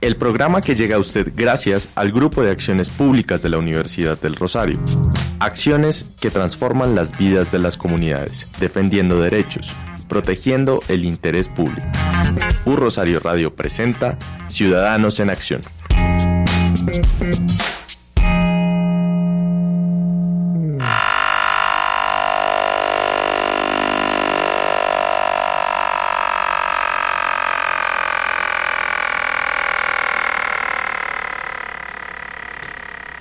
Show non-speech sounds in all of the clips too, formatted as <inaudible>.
El programa que llega a usted gracias al Grupo de Acciones Públicas de la Universidad del Rosario. Acciones que transforman las vidas de las comunidades, defendiendo derechos, protegiendo el interés público. Un Rosario Radio presenta Ciudadanos en Acción.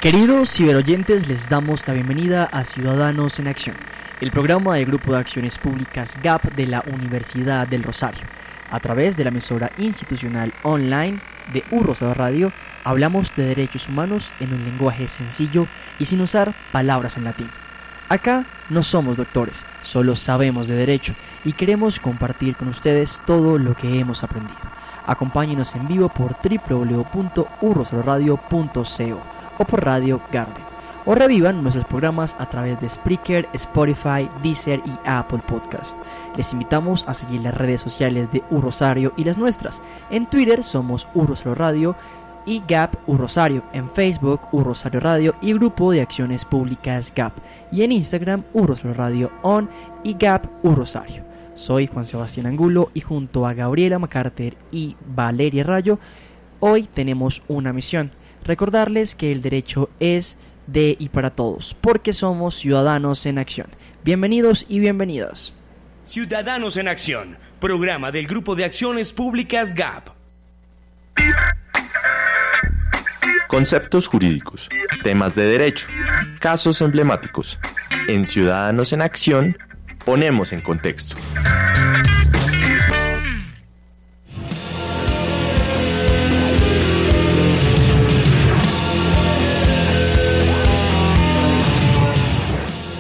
Queridos ciberoyentes, les damos la bienvenida a Ciudadanos en Acción, el programa del Grupo de Acciones Públicas GAP de la Universidad del Rosario. A través de la emisora institucional online de U Rosario Radio, hablamos de derechos humanos en un lenguaje sencillo y sin usar palabras en latín. Acá no somos doctores, solo sabemos de derecho y queremos compartir con ustedes todo lo que hemos aprendido. Acompáñenos en vivo por www.urrosaradio.co o por Radio Garden. O revivan nuestros programas a través de Spreaker, Spotify, Deezer y Apple Podcast. Les invitamos a seguir las redes sociales de U Rosario y las nuestras. En Twitter somos U Rosario Radio y Gap U Rosario. En Facebook U Rosario Radio y Grupo de Acciones Públicas Gap. Y en Instagram U Rosario Radio On y Gap U Rosario. Soy Juan Sebastián Angulo y junto a Gabriela MacArthur y Valeria Rayo, hoy tenemos una misión Recordarles que el derecho es de y para todos, porque somos ciudadanos en acción. Bienvenidos y bienvenidas. Ciudadanos en Acción, programa del Grupo de Acciones Públicas GAP. Conceptos jurídicos, temas de derecho, casos emblemáticos. En Ciudadanos en Acción ponemos en contexto.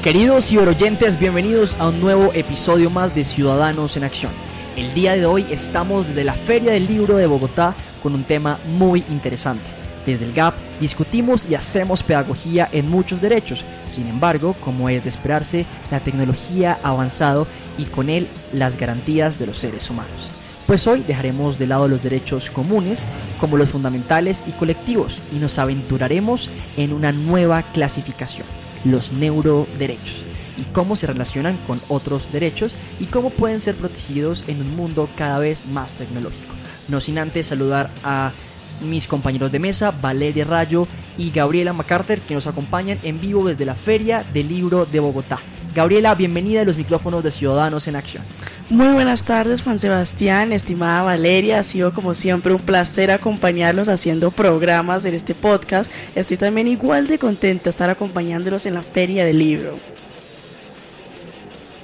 Queridos ciberoyentes, bienvenidos a un nuevo episodio más de Ciudadanos en Acción. El día de hoy estamos desde la Feria del Libro de Bogotá con un tema muy interesante. Desde el GAP discutimos y hacemos pedagogía en muchos derechos. Sin embargo, como es de esperarse, la tecnología ha avanzado y con él las garantías de los seres humanos. Pues hoy dejaremos de lado los derechos comunes como los fundamentales y colectivos y nos aventuraremos en una nueva clasificación los neuroderechos y cómo se relacionan con otros derechos y cómo pueden ser protegidos en un mundo cada vez más tecnológico. No sin antes saludar a mis compañeros de mesa, Valeria Rayo y Gabriela MacArthur, que nos acompañan en vivo desde la Feria del Libro de Bogotá. Gabriela, bienvenida a los micrófonos de Ciudadanos en Acción. Muy buenas tardes, Juan Sebastián, estimada Valeria. Ha sido como siempre un placer acompañarlos haciendo programas en este podcast. Estoy también igual de contenta de estar acompañándolos en la Feria del Libro.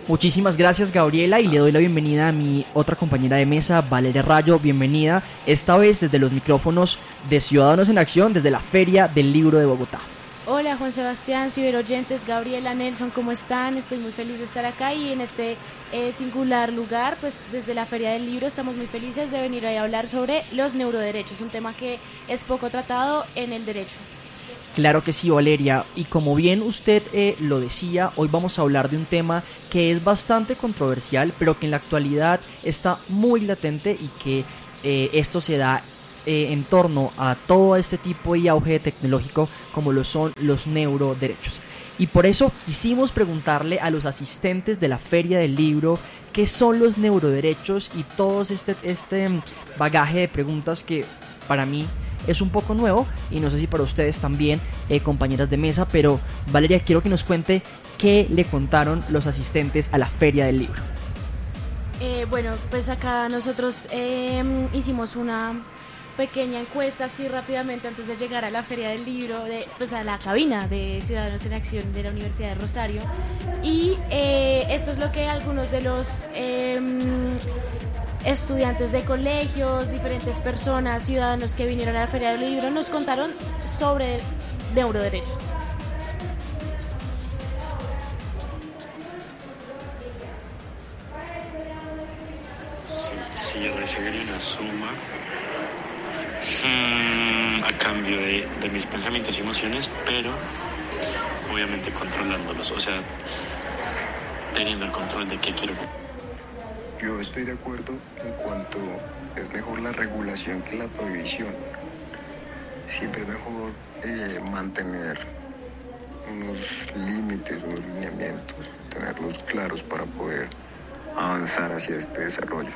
Muchísimas gracias Gabriela y le doy la bienvenida a mi otra compañera de mesa, Valeria Rayo, bienvenida, esta vez desde los micrófonos de Ciudadanos en Acción, desde la Feria del Libro de Bogotá. Hola Juan Sebastián, ciberoyentes, Gabriela, Nelson, ¿cómo están? Estoy muy feliz de estar acá y en este eh, singular lugar, pues desde la Feria del Libro estamos muy felices de venir a hablar sobre los neuroderechos, un tema que es poco tratado en el derecho. Claro que sí, Valeria. Y como bien usted eh, lo decía, hoy vamos a hablar de un tema que es bastante controversial, pero que en la actualidad está muy latente y que eh, esto se da eh, en torno a todo este tipo de auge tecnológico como lo son los neuroderechos. Y por eso quisimos preguntarle a los asistentes de la Feria del Libro qué son los neuroderechos y todo este, este bagaje de preguntas que para mí es un poco nuevo y no sé si para ustedes también, eh, compañeras de mesa, pero Valeria, quiero que nos cuente qué le contaron los asistentes a la Feria del Libro. Eh, bueno, pues acá nosotros hicimos una pequeña encuesta así rápidamente antes de llegar a la feria del libro, pues a la cabina de Ciudadanos en Acción de la Universidad de Rosario. Y eh, esto es lo que algunos de los em, estudiantes de colegios, diferentes personas, ciudadanos que vinieron a la Feria del Libro, nos contaron sobre neuroderechos. Sí, sí, recibiría una suma mm, a cambio de, mis pensamientos y emociones, pero obviamente controlándolos, o sea, teniendo el control de qué quiero. Yo estoy de acuerdo en cuanto es mejor la regulación que la prohibición. Siempre es mejor eh, mantener unos límites, unos lineamientos, tenerlos claros para poder avanzar hacia este desarrollo.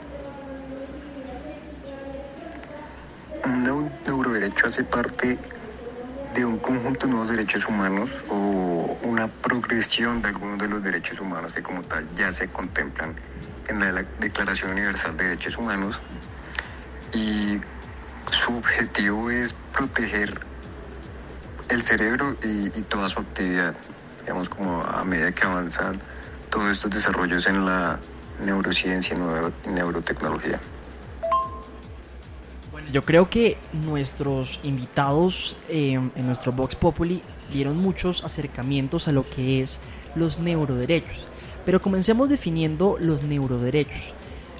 Un neu- neuroderecho hace parte de un conjunto de nuevos derechos humanos o una progresión de algunos de los derechos humanos que como tal ya se contemplan en la Declaración Universal de Derechos Humanos y su objetivo es proteger el cerebro y, toda su actividad, digamos como a medida que avanzan todos estos desarrollos en la neurociencia y neuro- neurotecnología. Yo creo que nuestros invitados eh, en nuestro Vox Populi dieron muchos acercamientos a lo que es los neuroderechos. Pero comencemos definiendo los neuroderechos.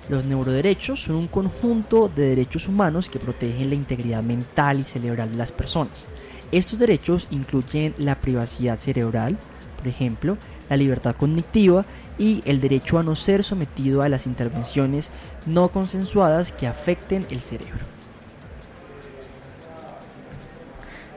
Los neuroderechos son un conjunto de derechos humanos que protegen la integridad mental y cerebral de las personas. Estos derechos incluyen la privacidad cerebral, por ejemplo, la libertad cognitiva y el derecho a no ser sometido a las intervenciones no consensuadas que afecten el cerebro.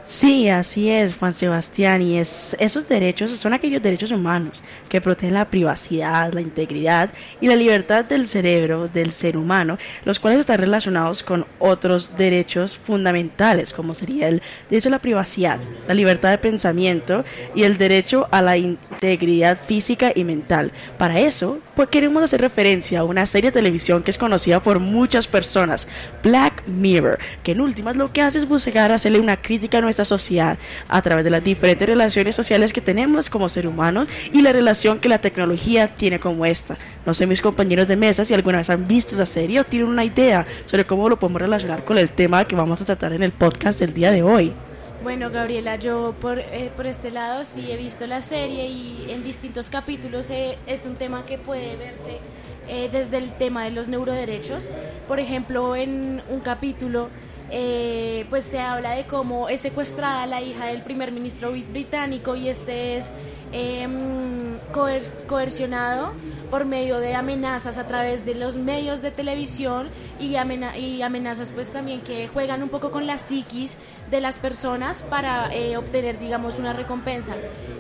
Sí, así es, Juan Sebastián, y es, esos derechos son aquellos derechos humanos que protegen la privacidad, la integridad y la libertad del cerebro del ser humano, los cuales están relacionados con otros derechos fundamentales, como sería el derecho a la privacidad, la libertad de pensamiento y el derecho a la integridad física y mental. Para eso, pues queremos hacer referencia a una serie de televisión que es conocida por muchas personas, Black Mirror, que en últimas lo que hace es buscar hacerle una crítica a nuestra sociedad a través de las diferentes relaciones sociales que tenemos como seres humanos y la relación que la tecnología tiene como esta. No sé mis compañeros de mesa si alguna vez han visto esa serie o tienen una idea sobre cómo lo podemos relacionar con el tema que vamos a tratar en el podcast del día de hoy. Bueno, Gabriela, yo por, eh, por este lado sí he visto la serie y en distintos capítulos eh, es un tema que puede verse eh, desde el tema de los neuroderechos. Por ejemplo, en un capítulo eh, pues se habla de cómo es secuestrada la hija del primer ministro brit- británico y este es em, coer- coercionado por medio de amenazas a través de los medios de televisión y, y amenazas pues también que juegan un poco con la psiquis de las personas para eh, obtener digamos una recompensa.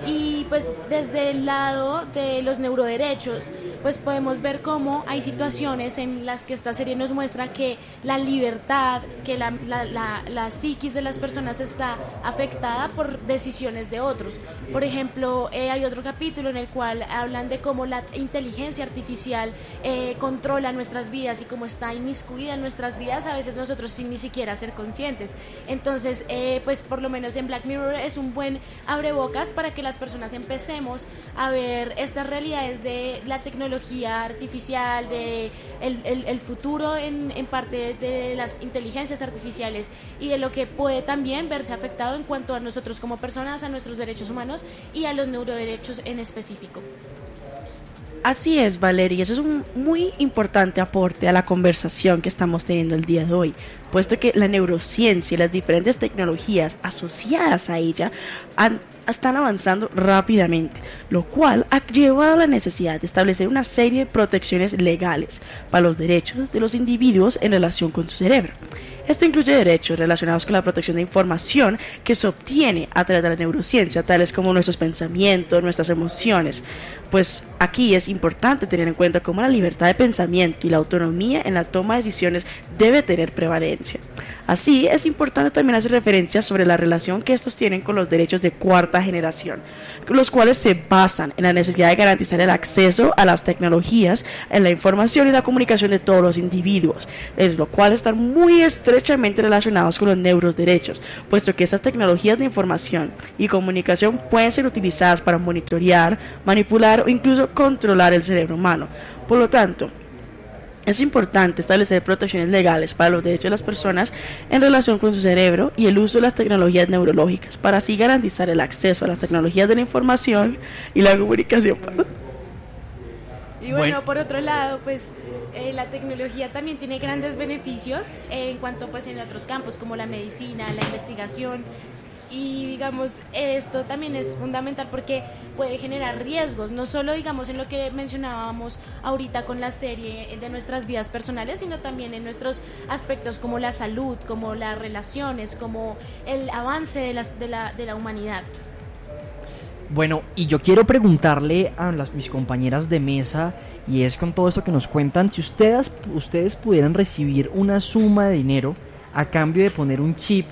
Y pues desde el lado de los neuroderechos pues podemos ver cómo hay situaciones en las que esta serie nos muestra que la libertad que la, la, la, la psiquis de las personas está afectada por decisiones de otros. Por ejemplo eh, hay otro capítulo en el cual hablan de cómo la inteligencia artificial eh, controla nuestras vidas y cómo está inmiscuida en nuestras vidas a veces nosotros sin ni siquiera ser conscientes. Entonces eh, pues por lo menos en Black Mirror es un buen abrebocas para que las personas empecemos a ver estas realidades de la tecnología artificial de el, futuro en, en parte de las inteligencias artificiales y de lo que puede también verse afectado en cuanto a nosotros como personas a nuestros derechos humanos y a los neuroderechos en específico. Así es, Valeria, ese es un muy importante aporte a la conversación que estamos teniendo el día de hoy, puesto que la neurociencia y las diferentes tecnologías asociadas a ella están avanzando rápidamente, lo cual ha llevado a la necesidad de establecer una serie de protecciones legales para los derechos de los individuos en relación con su cerebro. Esto incluye derechos relacionados con la protección de información que se obtiene a través de la neurociencia, tales como nuestros pensamientos, nuestras emociones. Pues aquí es importante tener en cuenta cómo la libertad de pensamiento y la autonomía en la toma de decisiones debe tener prevalencia. Así es importante también hacer referencia sobre la relación que estos tienen con los derechos de cuarta generación, los cuales se basan en la necesidad de garantizar el acceso a las tecnologías, en la información y la comunicación de todos los individuos, es lo cual están muy estrechamente relacionados con los neuroderechos, puesto que estas tecnologías de información y comunicación pueden ser utilizadas para monitorear, manipular o incluso controlar el cerebro humano. Por lo tanto, Es importante establecer protecciones legales para los derechos de las personas en relación con su cerebro y el uso de las tecnologías neurológicas para así garantizar el acceso a las tecnologías de la información y la comunicación. Y bueno, por otro lado, pues eh, la tecnología también tiene grandes beneficios en cuanto pues en otros campos como la medicina, la investigación, y digamos esto también es fundamental porque puede generar riesgos no solo digamos en lo que mencionábamos ahorita con la serie de nuestras vidas personales sino también en nuestros aspectos como la salud como las relaciones como el avance de, las, de, la, de la humanidad. Bueno y yo quiero preguntarle a las, mis compañeras de mesa y es con todo esto que nos cuentan si ustedes ustedes pudieran recibir una suma de dinero a cambio de poner un chip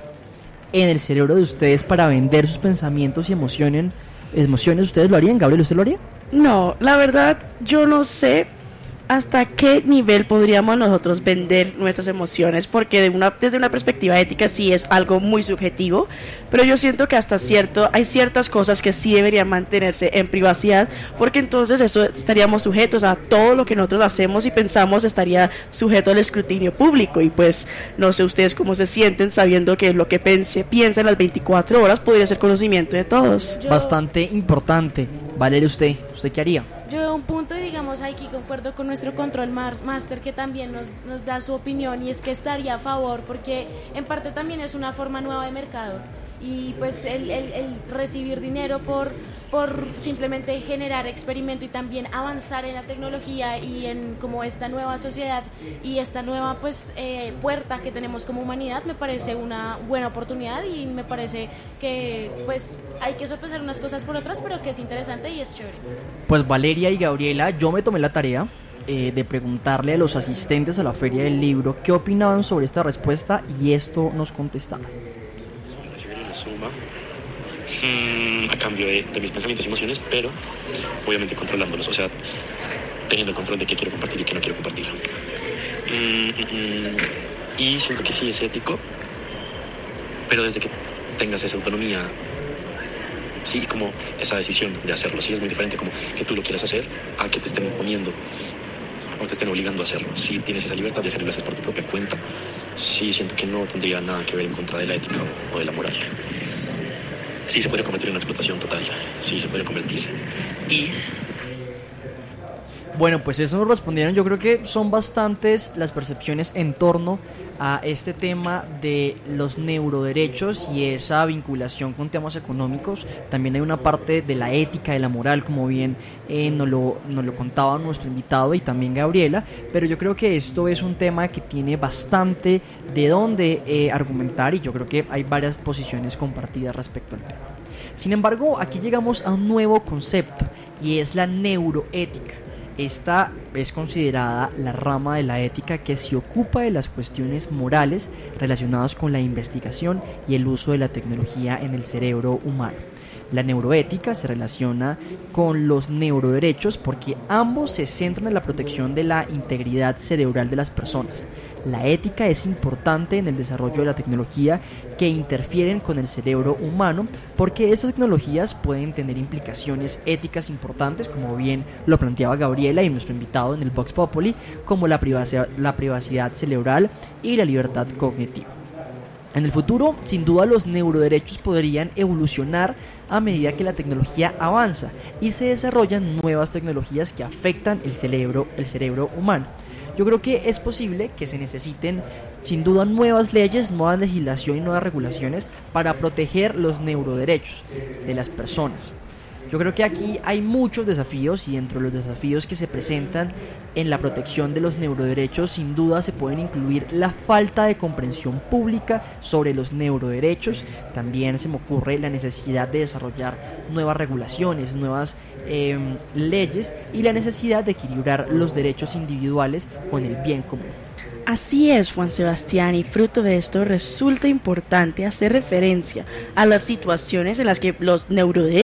en el cerebro de ustedes para vender sus pensamientos y emociones, ¿ustedes lo harían? Gabriel, ¿usted lo haría? No, la verdad yo no sé, hasta qué nivel podríamos nosotros vender nuestras emociones, porque de una, desde una perspectiva ética sí es algo muy subjetivo, pero yo siento que hasta cierto, hay ciertas cosas que sí deberían mantenerse en privacidad, porque entonces eso estaríamos sujetos a todo lo que nosotros hacemos y pensamos estaría sujeto al escrutinio público, y pues no sé ustedes cómo se sienten sabiendo que lo que pense, piensa en las 24 horas podría ser conocimiento de todos. Bastante importante. Valeria, ¿usted? ¿Usted qué haría? Yo un punto, digamos, aquí concuerdo con nuestro control master que también nos, nos da su opinión y es que estaría a favor porque en parte también es una forma nueva de mercado y pues el, el, recibir dinero por, por simplemente generar experimento y también avanzar en la tecnología y en como esta nueva sociedad y esta nueva pues eh, puerta que tenemos como humanidad me parece una buena oportunidad y me parece que pues hay que sopesar unas cosas por otras pero que es interesante y es chévere. Pues Valeria y Gabriela, yo me tomé la tarea eh, de preguntarle a los asistentes a la feria del libro qué opinaban sobre esta respuesta y esto nos contestaron mm, a cambio de, mis pensamientos y emociones, pero obviamente controlándolos, o sea, teniendo el control de qué quiero compartir y qué no quiero compartir. Mm, mm, y siento que sí es ético, pero desde que tengas esa autonomía, sí, como esa decisión de hacerlo, sí es muy diferente como que tú lo quieras hacer a que te estén imponiendo o te estén obligando a hacerlo. Si tienes esa libertad de hacerlo y por tu propia cuenta, sí siento que no tendría nada que ver en contra de la ética o de la moral. Sí se puede convertir en una explotación total, sí se puede convertir. Y... Bueno, pues eso respondieron, yo creo que son bastantes las percepciones en torno a este tema de los neuroderechos y esa vinculación con temas económicos. También hay una parte de la ética, de la moral, como bien eh, nos, lo, nos lo contaba nuestro invitado y también Gabriela, pero yo creo que esto es un tema que tiene bastante de dónde eh, argumentar y yo creo que hay varias posiciones compartidas respecto al tema. Sin embargo, aquí llegamos a un nuevo concepto y es la neuroética. Esta es considerada la rama de la ética que se ocupa de las cuestiones morales relacionadas con la investigación y el uso de la tecnología en el cerebro humano. La neuroética se relaciona con los neuroderechos porque ambos se centran en la protección de la integridad cerebral de las personas. La ética es importante en el desarrollo de la tecnología que interfieren con el cerebro humano porque esas tecnologías pueden tener implicaciones éticas importantes, como bien lo planteaba Gabriela y nuestro invitado en el Vox Populi, como la privacidad, la privacidad cerebral y la libertad cognitiva. En el futuro, sin duda, los neuroderechos podrían evolucionar a medida que la tecnología avanza y se desarrollan nuevas tecnologías que afectan el cerebro, el cerebro humano. Yo creo que es posible que se necesiten sin duda nuevas leyes, nueva legislación y nuevas regulaciones para proteger los neuroderechos de las personas. Yo creo que aquí hay muchos desafíos y entre los desafíos que se presentan en la protección de los neuroderechos sin duda se pueden incluir la falta de comprensión pública sobre los neuroderechos. También se me ocurre la necesidad de desarrollar nuevas regulaciones, nuevas em, leyes y la necesidad de equilibrar los derechos individuales con el bien común. Así es, Juan Sebastián, y fruto de esto resulta importante hacer referencia a las situaciones en las que los neuroderechos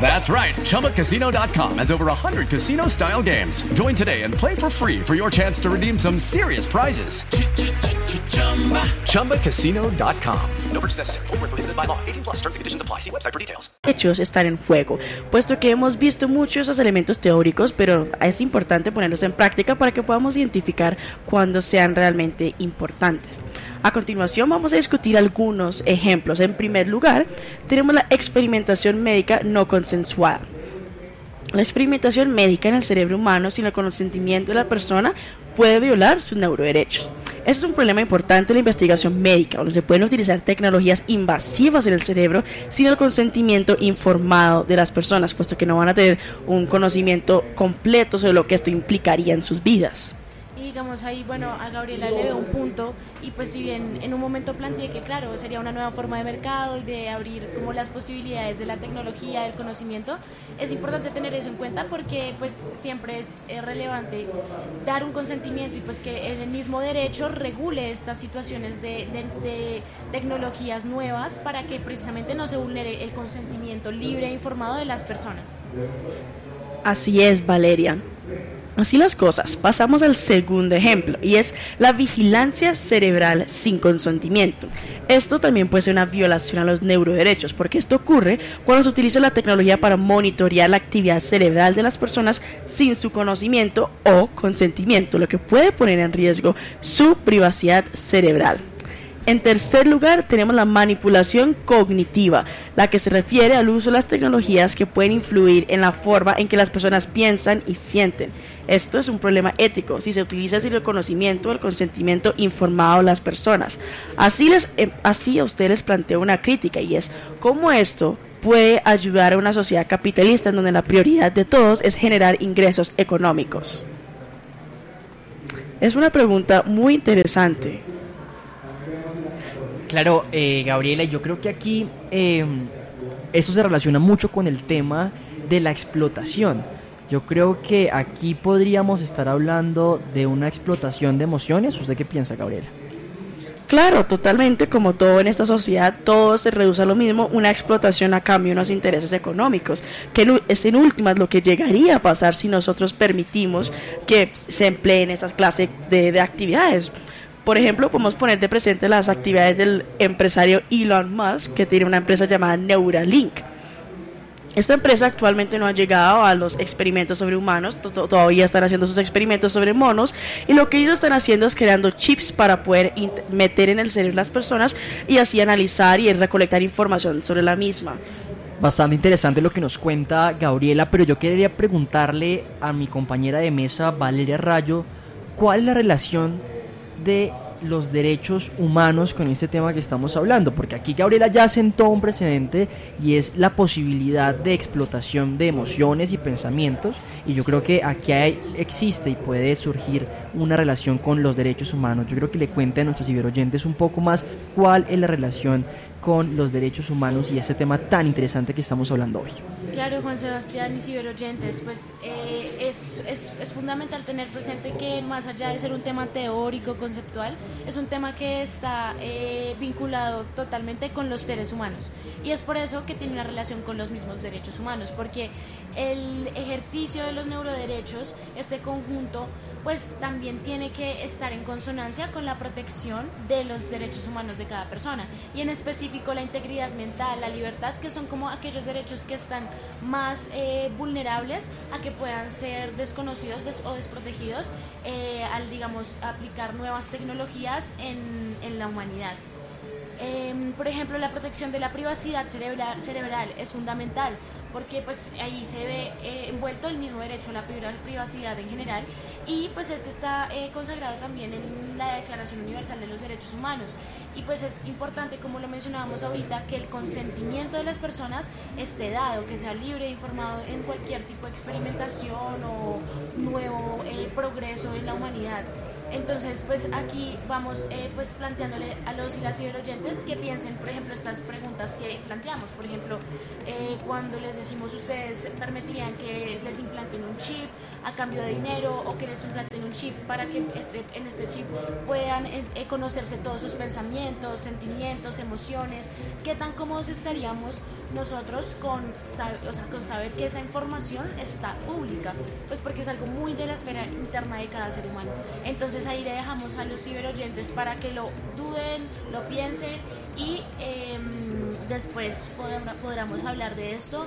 That's right. ChumbaCasino.com has over 100 casino style games. Join today and play for free for your chance to redeem some serious prizes. ChumbaCasino.com. No by law. 18 plus conditions apply. See website for details. Hechos están en juego, puesto que hemos visto muchos esos elementos teóricos, pero es importante ponerlos en práctica para que podamos identificar cuándo sean realmente importantes. A continuación vamos a discutir algunos ejemplos. En primer lugar, tenemos la experimentación médica no consensuada. La experimentación médica en el cerebro humano sin el consentimiento de la persona puede violar sus neuroderechos. Este es un problema importante en la investigación médica, donde se pueden utilizar tecnologías invasivas en el cerebro sin el consentimiento informado de las personas, puesto que no van a tener un conocimiento completo sobre lo que esto implicaría en sus vidas digamos ahí, bueno, a Gabriela le veo un punto y pues si bien en un momento planteé que claro, sería una nueva forma de mercado y de abrir como las posibilidades de la tecnología, del conocimiento, es importante tener eso en cuenta porque pues siempre es, relevante dar un consentimiento y pues que el mismo derecho regule estas situaciones de, de tecnologías nuevas para que precisamente no se vulnere el consentimiento libre e informado de las personas. Así es, Valeria. Así las cosas, pasamos al segundo ejemplo y es la vigilancia cerebral sin consentimiento. Esto también puede ser una violación a los neuroderechos porque esto ocurre cuando se utiliza la tecnología para monitorear la actividad cerebral de las personas sin su conocimiento o consentimiento, lo que puede poner en riesgo su privacidad cerebral. En tercer lugar, tenemos la manipulación cognitiva, la que se refiere al uso de las tecnologías que pueden influir en la forma en que las personas piensan y sienten. Esto es un problema ético si se utiliza sin el conocimiento o el consentimiento informado de las personas. Así, les, em, así a ustedes les planteo una crítica y es cómo esto puede ayudar a una sociedad capitalista en donde la prioridad de todos es generar ingresos económicos. Es una pregunta muy interesante. Claro, eh, Gabriela, yo creo que aquí eh, eso se relaciona mucho con el tema de la explotación. Yo creo que aquí podríamos estar hablando de una explotación de emociones. ¿Usted qué piensa, Gabriela? Claro, totalmente, como todo en esta sociedad, todo se reduce a lo mismo, una explotación a cambio de unos intereses económicos, que es en últimas lo que llegaría a pasar si nosotros permitimos que se empleen esas clases de actividades. Por ejemplo, podemos poner de presente las actividades del empresario Elon Musk, que tiene una empresa llamada Neuralink. Esta empresa actualmente no ha llegado a los experimentos sobre humanos, todavía están haciendo sus experimentos sobre monos y lo que ellos están haciendo es creando chips para poder meter en el cerebro las personas y así analizar y recolectar información sobre la misma. Bastante interesante lo que nos cuenta Gabriela, pero yo quería preguntarle a mi compañera de mesa, Valeria Rayo, ¿cuál es la relación de los derechos humanos con este tema que estamos hablando, porque aquí Gabriela ya sentó un precedente y es la posibilidad de explotación de emociones y pensamientos, y yo creo que aquí existe y puede surgir una relación con los derechos humanos. Yo creo que le cuente a nuestros ciberoyentes un poco más cuál es la relación con los derechos humanos y ese tema tan interesante que estamos hablando hoy. Claro, Juan Sebastián y ciberoyentes, pues eh, es, es, es, fundamental tener presente que más allá de ser un tema teórico, conceptual, es un tema que está eh, vinculado totalmente con los seres humanos. Y es por eso que tiene una relación con los mismos derechos humanos, porque el ejercicio de los neuroderechos, este conjunto, pues también tiene que estar en consonancia con la protección de los derechos humanos de cada persona y en específico la integridad mental, la libertad, que son como aquellos derechos que están más eh, vulnerables a que puedan ser desconocidos o desprotegidos eh, al, digamos, aplicar nuevas tecnologías en, en la humanidad. Em, por ejemplo, la protección de la privacidad cerebral, cerebral es fundamental porque pues ahí se ve eh, envuelto el mismo derecho a la privacidad en general y pues este está eh, consagrado también en la Declaración Universal de los Derechos Humanos y pues es importante como lo mencionábamos ahorita que el consentimiento de las personas esté dado, que sea libre e informado en cualquier tipo de experimentación o nuevo eh, progreso en la humanidad. Entonces, pues aquí vamos eh, pues planteándole a los y las ciberoyentes que piensen, por ejemplo, estas preguntas que planteamos. Por ejemplo, eh, cuando les decimos ustedes permitirían que les implanten un chip a cambio de dinero o que les implanten un chip para que este, en este chip puedan eh, conocerse todos sus pensamientos, sentimientos, emociones, qué tan cómodos estaríamos nosotros con, con saber que esa información está pública, pues porque es algo muy de la esfera interna de cada ser humano. Entonces ahí le dejamos a los ciberoyentes para que lo duden, lo piensen y em, después podamos hablar de esto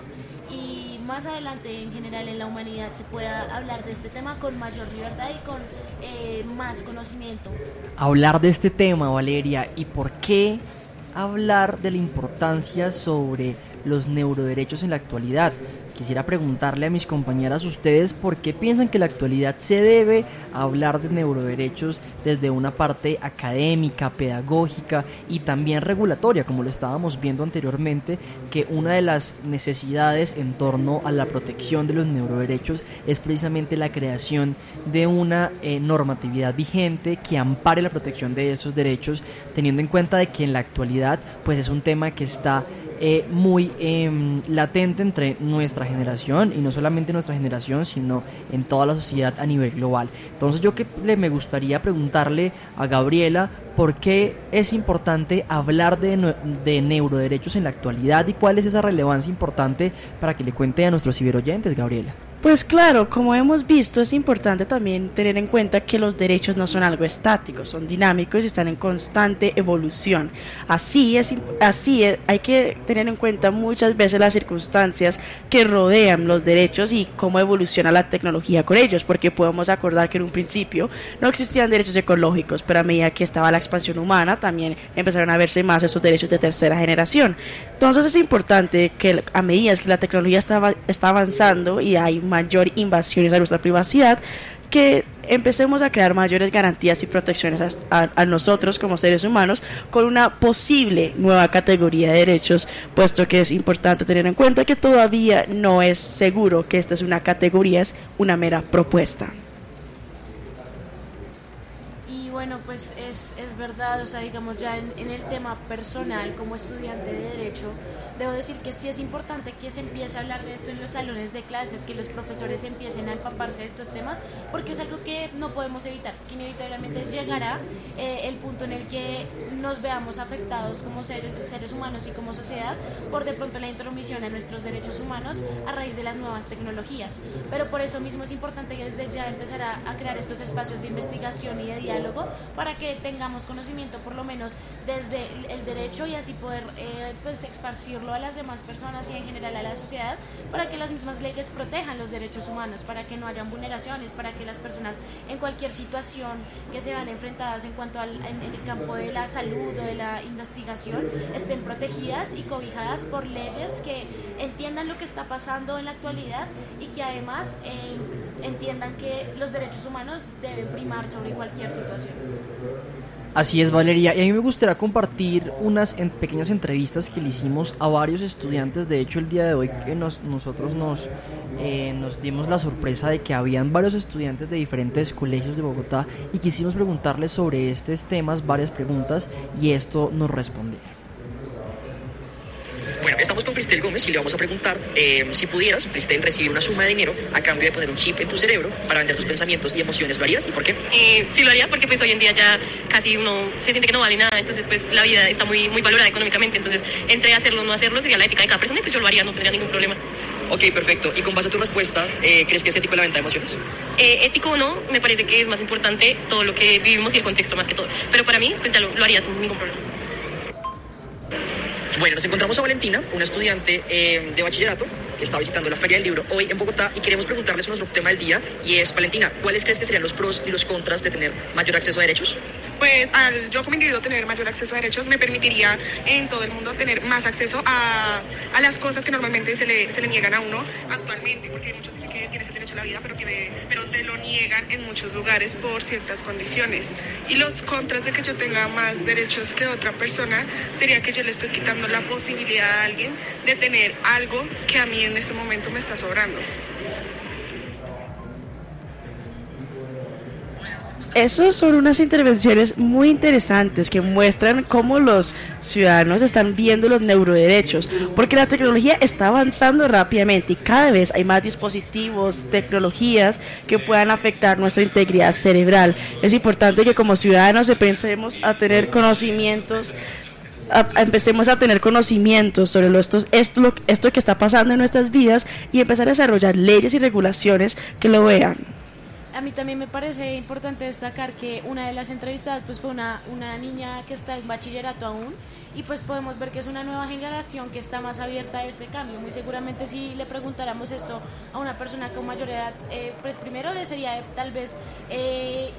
y más adelante en general en la humanidad se pueda hablar de este tema con mayor libertad y con eh, más conocimiento. Hablar de este tema, Valeria, y por qué hablar de la importancia sobre los neuroderechos en la actualidad. Quisiera preguntarle a mis compañeras ustedes por qué piensan que la actualidad se debe hablar de neuroderechos desde una parte académica, pedagógica y también regulatoria, como lo estábamos viendo anteriormente, que una de las necesidades en torno a la protección de los neuroderechos es precisamente la creación de una eh, normatividad vigente que ampare la protección de esos derechos, teniendo en cuenta de que en la actualidad pues es un tema que está eh, muy em, latente entre nuestra generación y no solamente nuestra generación, sino en toda la sociedad a nivel global. Entonces yo que le me gustaría preguntarle a Gabriela por qué es importante hablar de, de neuroderechos en la actualidad y cuál es esa relevancia importante para que le cuente a nuestros ciberoyentes, Gabriela. Pues claro, como hemos visto, es importante también tener en cuenta que los derechos no son algo estático, son dinámicos y están en constante evolución. Así es, así hay que tener en cuenta muchas veces las circunstancias que rodean los derechos y cómo evoluciona la tecnología con ellos, porque podemos acordar que en un principio no existían derechos ecológicos, pero a medida que estaba la expansión humana también empezaron a verse más esos derechos de tercera generación. Entonces es importante que a medida que la tecnología está, está avanzando y hay mayor invasiones a nuestra privacidad, que empecemos a crear mayores garantías y protecciones a, nosotros como seres humanos con una posible nueva categoría de derechos, puesto que es importante tener en cuenta que todavía no es seguro que esta es una categoría, es una mera propuesta. Pues es, es verdad, o sea, digamos ya en, en el tema personal como estudiante de derecho, debo decir que sí es importante que se empiece a hablar de esto en los salones de clases, que los profesores empiecen a empaparse de estos temas, porque es algo que no podemos evitar, que inevitablemente llegará eh, el punto en el que nos veamos afectados como seres, seres humanos y como sociedad por de pronto la intromisión a nuestros derechos humanos a raíz de las nuevas tecnologías. Pero por eso mismo es importante que desde ya empezar a, crear estos espacios de investigación y de diálogo para que tengamos conocimiento por lo menos desde el derecho y así poder eh, pues esparcirlo a las demás personas y en general a la sociedad para que las mismas leyes protejan los derechos humanos, para que no hayan vulneraciones, para que las personas en cualquier situación que se vean enfrentadas en cuanto al en, el campo de la salud o de la investigación estén protegidas y cobijadas por leyes que entiendan lo que está pasando en la actualidad y que además eh, entiendan que los derechos humanos deben primar sobre cualquier situación. Así es, Valeria. Y a mí me gustaría compartir unas pequeñas entrevistas que le hicimos a varios estudiantes. De hecho, el día de hoy que nosotros nos, eh, nos dimos la sorpresa de que habían varios estudiantes de diferentes colegios de Bogotá y quisimos preguntarles sobre estos temas, varias preguntas, y esto nos respondieron. Bueno, estamos con Cristel Gómez y le vamos a preguntar eh, si pudieras, Cristel, recibir una suma de dinero a cambio de poner un chip en tu cerebro para vender tus pensamientos y emociones. ¿Lo harías y por qué? Eh, sí lo haría porque pues hoy en día ya casi uno se siente que no vale nada, entonces pues la vida está muy, muy valorada económicamente, entonces entre hacerlo o no hacerlo sería la ética de cada persona y pues yo lo haría, no tendría ningún problema. Ok, perfecto. Y con base a tus respuestas, eh, ¿crees que es ético la venta de emociones? Eh, ético o no, me parece que es más importante todo lo que vivimos y el contexto más que todo. Pero para mí, pues ya lo, lo haría sin ningún problema. Bueno, nos encontramos a Valentina, una estudiante eh, de bachillerato, está visitando la Feria del Libro hoy en Bogotá y queremos preguntarles nuestro tema del día y es, Valentina, ¿cuáles crees que serían los pros y los contras de tener mayor acceso a derechos? Pues al yo como individuo tener mayor acceso a derechos me permitiría en todo el mundo tener más acceso a, las cosas que normalmente se le, se le niegan a uno actualmente, porque muchos dicen que tienes el derecho a la vida, pero, que, pero te lo niegan en muchos lugares por ciertas condiciones. Y los contras de que yo tenga más derechos que otra persona sería que yo le estoy quitando la posibilidad a alguien de tener algo que a mí en este momento me está sobrando. Esas son unas intervenciones muy interesantes que muestran cómo los ciudadanos están viendo los neuroderechos, porque la tecnología está avanzando rápidamente y cada vez hay más dispositivos, tecnologías que puedan afectar nuestra integridad cerebral. Es importante que como ciudadanos empecemos a tener conocimientos empecemos a tener conocimientos sobre lo, esto, esto, esto que está pasando en nuestras vidas y empezar a desarrollar leyes y regulaciones que lo vean a mí también me parece importante destacar que una de las entrevistadas pues fue una, una niña que está en bachillerato aún y pues podemos ver que es una nueva generación que está más abierta a este cambio. Muy seguramente si le preguntáramos esto a una persona con mayor edad, eh, pues primero le sería tal vez... Eh,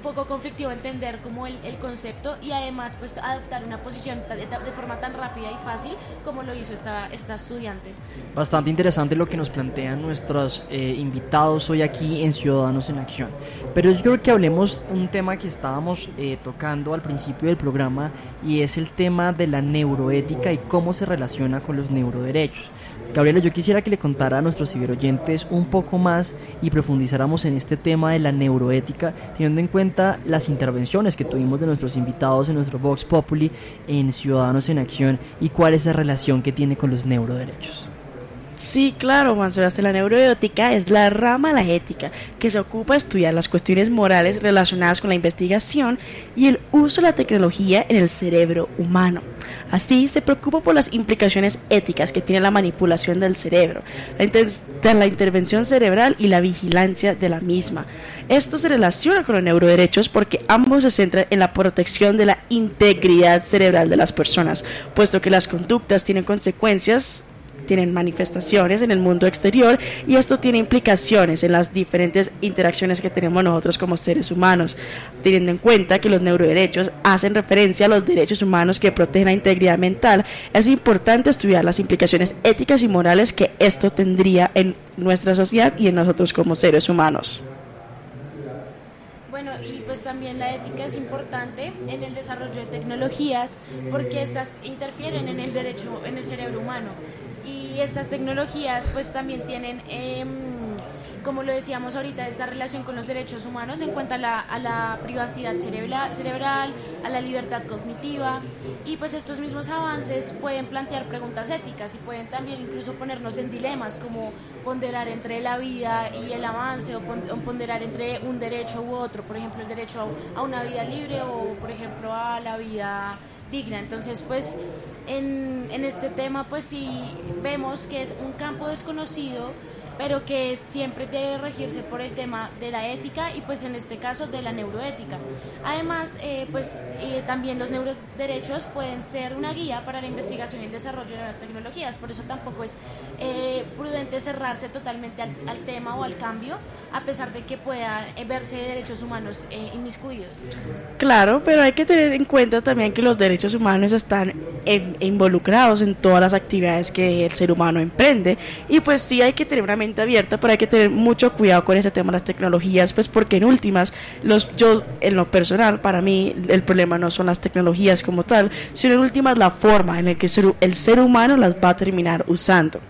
poco conflictivo entender como el, concepto y además pues adoptar una posición de, de, forma tan rápida y fácil como lo hizo esta, esta estudiante. Bastante interesante lo que nos plantean nuestros eh, invitados hoy aquí en Ciudadanos en Acción. Pero yo creo que hablemos un tema que estábamos eh, tocando al principio del programa y es el tema de la neuroética y cómo se relaciona con los neuroderechos. Gabriela, yo quisiera que le contara a nuestros ciberoyentes un poco más y profundizáramos en este tema de la neuroética, teniendo en cuenta las intervenciones que tuvimos de nuestros invitados en nuestro Vox Populi en Ciudadanos en Acción y cuál es la relación que tiene con los neuroderechos. Sí, claro, Juan Sebastián. La neuroética es la rama de la ética que se ocupa de estudiar las cuestiones morales relacionadas con la investigación y el uso de la tecnología en el cerebro humano. Así, se preocupa por las implicaciones éticas que tiene la manipulación del cerebro, la intervención cerebral y la vigilancia de la misma. Esto se relaciona con los neuroderechos porque ambos se centran en la protección de la integridad cerebral de las personas, puesto que las conductas tienen consecuencias tienen manifestaciones en el mundo exterior y esto tiene implicaciones en las diferentes interacciones que tenemos nosotros como seres humanos, teniendo en cuenta que los neuroderechos hacen referencia a los derechos humanos que protegen la integridad mental, es importante estudiar las implicaciones éticas y morales que esto tendría en nuestra sociedad y en nosotros como seres humanos. Bueno, y pues también la ética es importante en el desarrollo de tecnologías porque estas interfieren en el derecho, en el cerebro humano y estas tecnologías pues también tienen, em, como lo decíamos ahorita, esta relación con los derechos humanos en cuanto a la, privacidad cerebral, a la libertad cognitiva. Y pues estos mismos avances pueden plantear preguntas éticas y pueden también incluso ponernos en dilemas como ponderar entre la vida y el avance o ponderar entre un derecho u otro, por ejemplo el derecho a una vida libre o por ejemplo a la vida digna. Entonces, pues en, en este tema, pues sí vemos que es un campo desconocido pero que siempre debe regirse por el tema de la ética y pues en este caso de la neuroética. Además, eh, pues eh, también los neuroderechos pueden ser una guía para la investigación y el desarrollo de nuevas tecnologías, por eso tampoco es eh, prudente cerrarse totalmente al, al, tema o al cambio, a pesar de que puedan verse derechos humanos inmiscuidos. Claro, pero hay que tener en cuenta también que los derechos humanos están involucrados en todas las actividades que el ser humano emprende y pues sí hay que tener una mente abierta, pero hay que tener mucho cuidado con ese tema de las tecnologías, pues porque en últimas, los, yo en lo personal, para mí el problema no son las tecnologías como tal, sino en últimas la forma en la que el ser humano las va a terminar usando.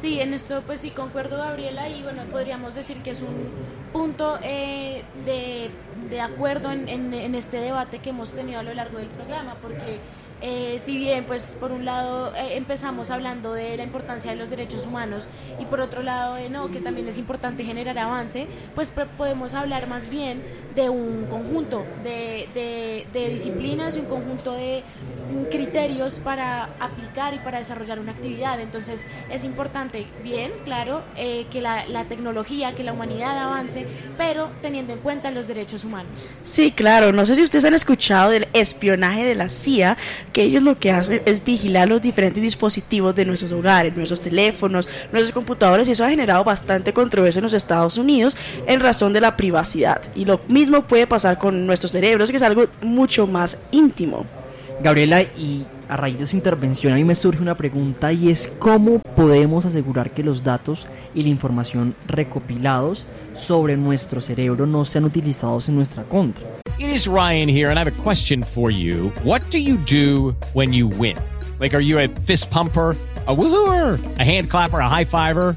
Sí, en esto pues sí concuerdo Gabriela y bueno, podríamos decir que es un punto eh, de, de, acuerdo en, en, en este debate que hemos tenido a lo largo del programa, porque eh, si bien, pues por un lado eh, empezamos hablando de la importancia de los derechos humanos y por otro lado de no, que también es importante generar avance, pues podemos hablar más bien de un conjunto de, de, disciplinas y un conjunto de mm, criterios para aplicar y para desarrollar una actividad. Entonces es importante, bien, claro, eh, que la, la tecnología, que la humanidad avance, pero teniendo en cuenta los derechos humanos. Sí, claro. No sé si ustedes han escuchado del espionaje de la CIA que ellos lo que hacen es vigilar los diferentes dispositivos de nuestros hogares, nuestros teléfonos, nuestros computadores y eso ha generado bastante controversia en los Estados Unidos en razón de la privacidad. Y lo mismo puede pasar con nuestros cerebros, que es algo mucho más íntimo. Gabriela, y a raíz de su intervención a mí me surge una pregunta y es cómo podemos asegurar que los datos y la información recopilados sobre nuestro cerebro no sean utilizados en nuestra contra. It is Ryan here and I have a question for you. What do you do when you win? Like are you a fist pumper? a woohooer, a hand clapper, a high fiver.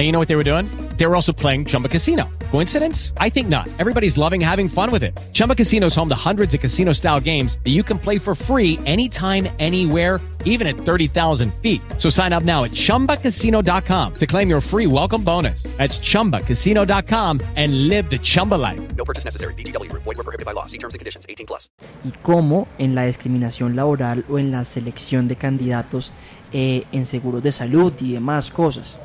and you know what they were doing? They were also playing Chumba Casino. Coincidence? I think not. Everybody's loving having fun with it. Chumba Casino is home to hundreds of casino style games that you can play for free anytime, anywhere, even at 30,000 feet. So sign up now at chumbacasino.com to claim your free welcome bonus. That's chumbacasino.com and live the Chumba life. No purchase necessary. BGW. Void were prohibited by law. See terms and conditions. 18 plus. Y cómo en la discriminación laboral o en la selección de candidatos eh, en seguros de salud y demás cosas.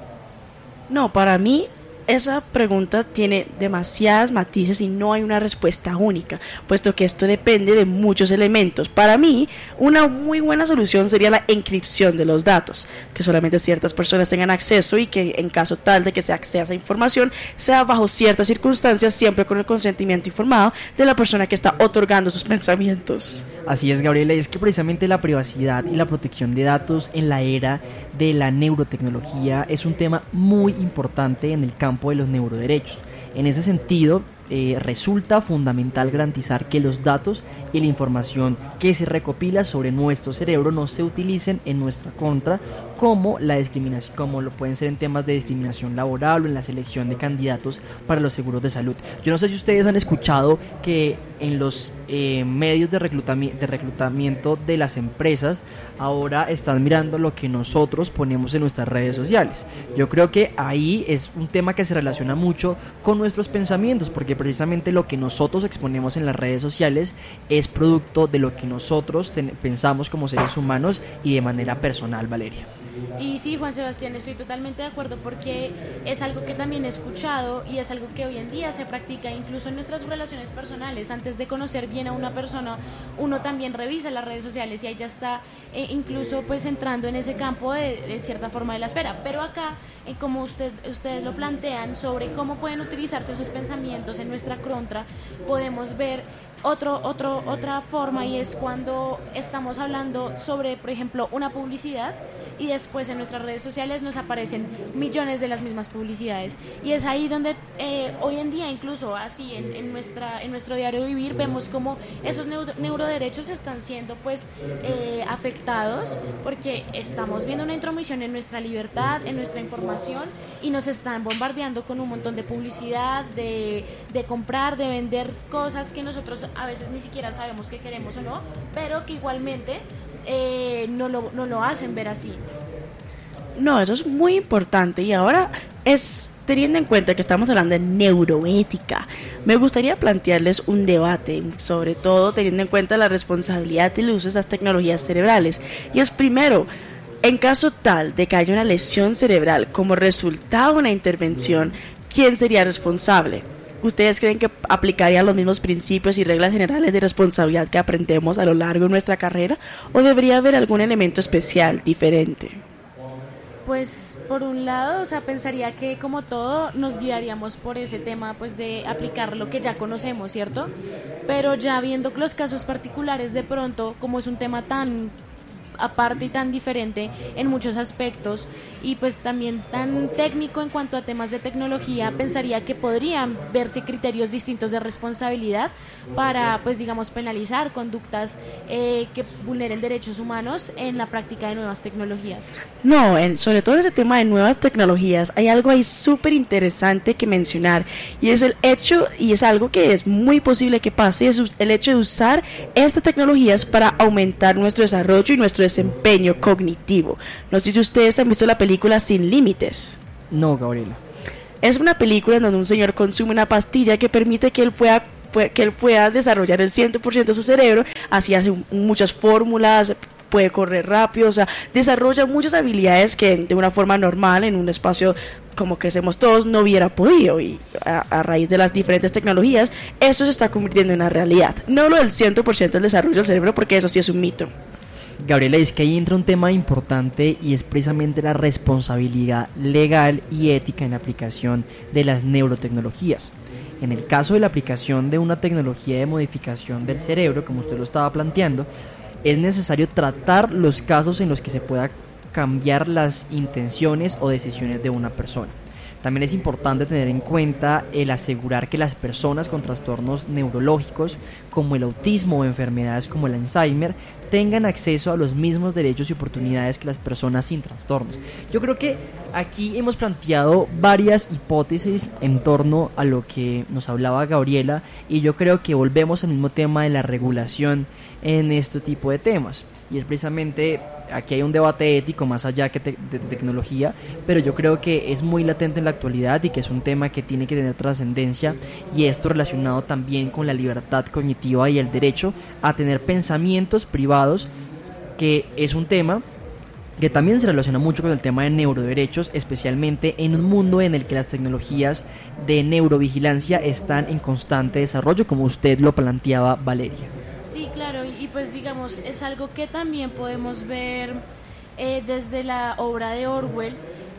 No, para mí esa pregunta tiene demasiadas matices y no hay una respuesta única, puesto que esto depende de muchos elementos. Para mí, una muy buena solución sería la encripción de los datos, que solamente ciertas personas tengan acceso y que en caso tal de que se acceda a esa información, sea bajo ciertas circunstancias, siempre con el consentimiento informado de la persona que está otorgando sus pensamientos. Así es, Gabriela, y es que precisamente la privacidad y la protección de datos en la era de la neurotecnología es un tema muy importante en el campo de los neuroderechos. En ese sentido, eh, resulta fundamental garantizar que los datos y la información que se recopila sobre nuestro cerebro no se utilicen en nuestra contra como la discriminación como lo pueden ser en temas de discriminación laboral o en la selección de candidatos para los seguros de salud. Yo no sé si ustedes han escuchado que en los eh, medios de, reclutamiento, de reclutamiento de las empresas ahora están mirando lo que nosotros ponemos en nuestras redes sociales. Yo creo que ahí es un tema que se relaciona mucho con nuestros pensamientos precisamente lo que nosotros exponemos en las redes sociales es producto de lo que nosotros pensamos como seres humanos y de manera personal, Valeria. Y sí, Juan Sebastián, estoy totalmente de acuerdo porque es algo que también he escuchado y es algo que hoy en día se practica incluso en nuestras relaciones personales. Antes de conocer bien a una persona, uno también revisa las redes sociales y ahí ya está eh, incluso pues entrando en ese campo de, cierta forma de la esfera. Pero acá, eh, como usted, ustedes lo plantean sobre cómo pueden utilizarse esos pensamientos en nuestra contra, podemos ver otro, otro, otra forma y es cuando estamos hablando sobre, por ejemplo, una publicidad y después en nuestras redes sociales nos aparecen millones de las mismas publicidades. Y es ahí donde eh, hoy en día, incluso así en, nuestra, en nuestro diario vivir, vemos como esos neuroderechos están siendo pues eh, afectados porque estamos viendo una intromisión en nuestra libertad, en nuestra información y nos están bombardeando con un montón de publicidad, de, de comprar, de vender cosas que nosotros a veces ni siquiera sabemos que queremos o no, pero que igualmente eh, no, lo, no lo hacen ver así. No, eso es muy importante y ahora es teniendo en cuenta que estamos hablando de neuroética, me gustaría plantearles un debate, sobre todo teniendo en cuenta la responsabilidad y el uso de estas tecnologías cerebrales. Y es primero, en caso tal de que haya una lesión cerebral como resultado de una intervención, ¿quién sería responsable? ¿Ustedes creen que aplicaría los mismos principios y reglas generales de responsabilidad que aprendemos a lo largo de nuestra carrera? ¿O debería haber algún elemento especial, diferente? Pues por un lado, o sea, pensaría que como todo nos guiaríamos por ese tema, pues de aplicar lo que ya conocemos, ¿cierto? Pero ya viendo los casos particulares de pronto, como es un tema tan aparte y tan diferente en muchos aspectos y pues también tan técnico en cuanto a temas de tecnología, pensaría que podrían verse criterios distintos de responsabilidad para, pues digamos, penalizar conductas eh, que vulneren derechos humanos en la práctica de nuevas tecnologías. No, en, sobre todo en ese tema de nuevas tecnologías, hay algo ahí súper interesante que mencionar y es el hecho, y es algo que es muy posible que pase, es el hecho de usar estas tecnologías para aumentar nuestro desarrollo y nuestro desempeño cognitivo. No sé si ustedes han visto la película Sin Límites. No, Gabriela. Es una película en donde un señor consume una pastilla que permite que él pueda que él pueda desarrollar el 100% de su cerebro, así hace muchas fórmulas, puede correr rápido, o sea, desarrolla muchas habilidades que de una forma normal en un espacio como que hacemos todos no hubiera podido y a, raíz de las diferentes tecnologías eso se está convirtiendo en una realidad. No lo del 100% del desarrollo del cerebro porque eso sí es un mito. Gabriela, es que ahí entra un tema importante y es precisamente la responsabilidad legal y ética en la aplicación de las neurotecnologías. En el caso de la aplicación de una tecnología de modificación del cerebro, como usted lo estaba planteando, es necesario tratar los casos en los que se pueda cambiar las intenciones o decisiones de una persona. También es importante tener en cuenta el asegurar que las personas con trastornos neurológicos como el autismo o enfermedades como el Alzheimer tengan acceso a los mismos derechos y oportunidades que las personas sin trastornos. Yo creo que aquí hemos planteado varias hipótesis en torno a lo que nos hablaba Gabriela y yo creo que volvemos al mismo tema de la regulación en este tipo de temas. Y es precisamente, aquí hay un debate ético más allá que de tecnología, pero yo creo que es muy latente en la actualidad y que es un tema que tiene que tener trascendencia y esto relacionado también con la libertad cognitiva y el derecho a tener pensamientos privados, que es un tema que también se relaciona mucho con el tema de neuroderechos, especialmente en un mundo en el que las tecnologías de neurovigilancia están en constante desarrollo, como usted lo planteaba, Valeria. Pues digamos, es algo que también podemos ver eh, desde la obra de Orwell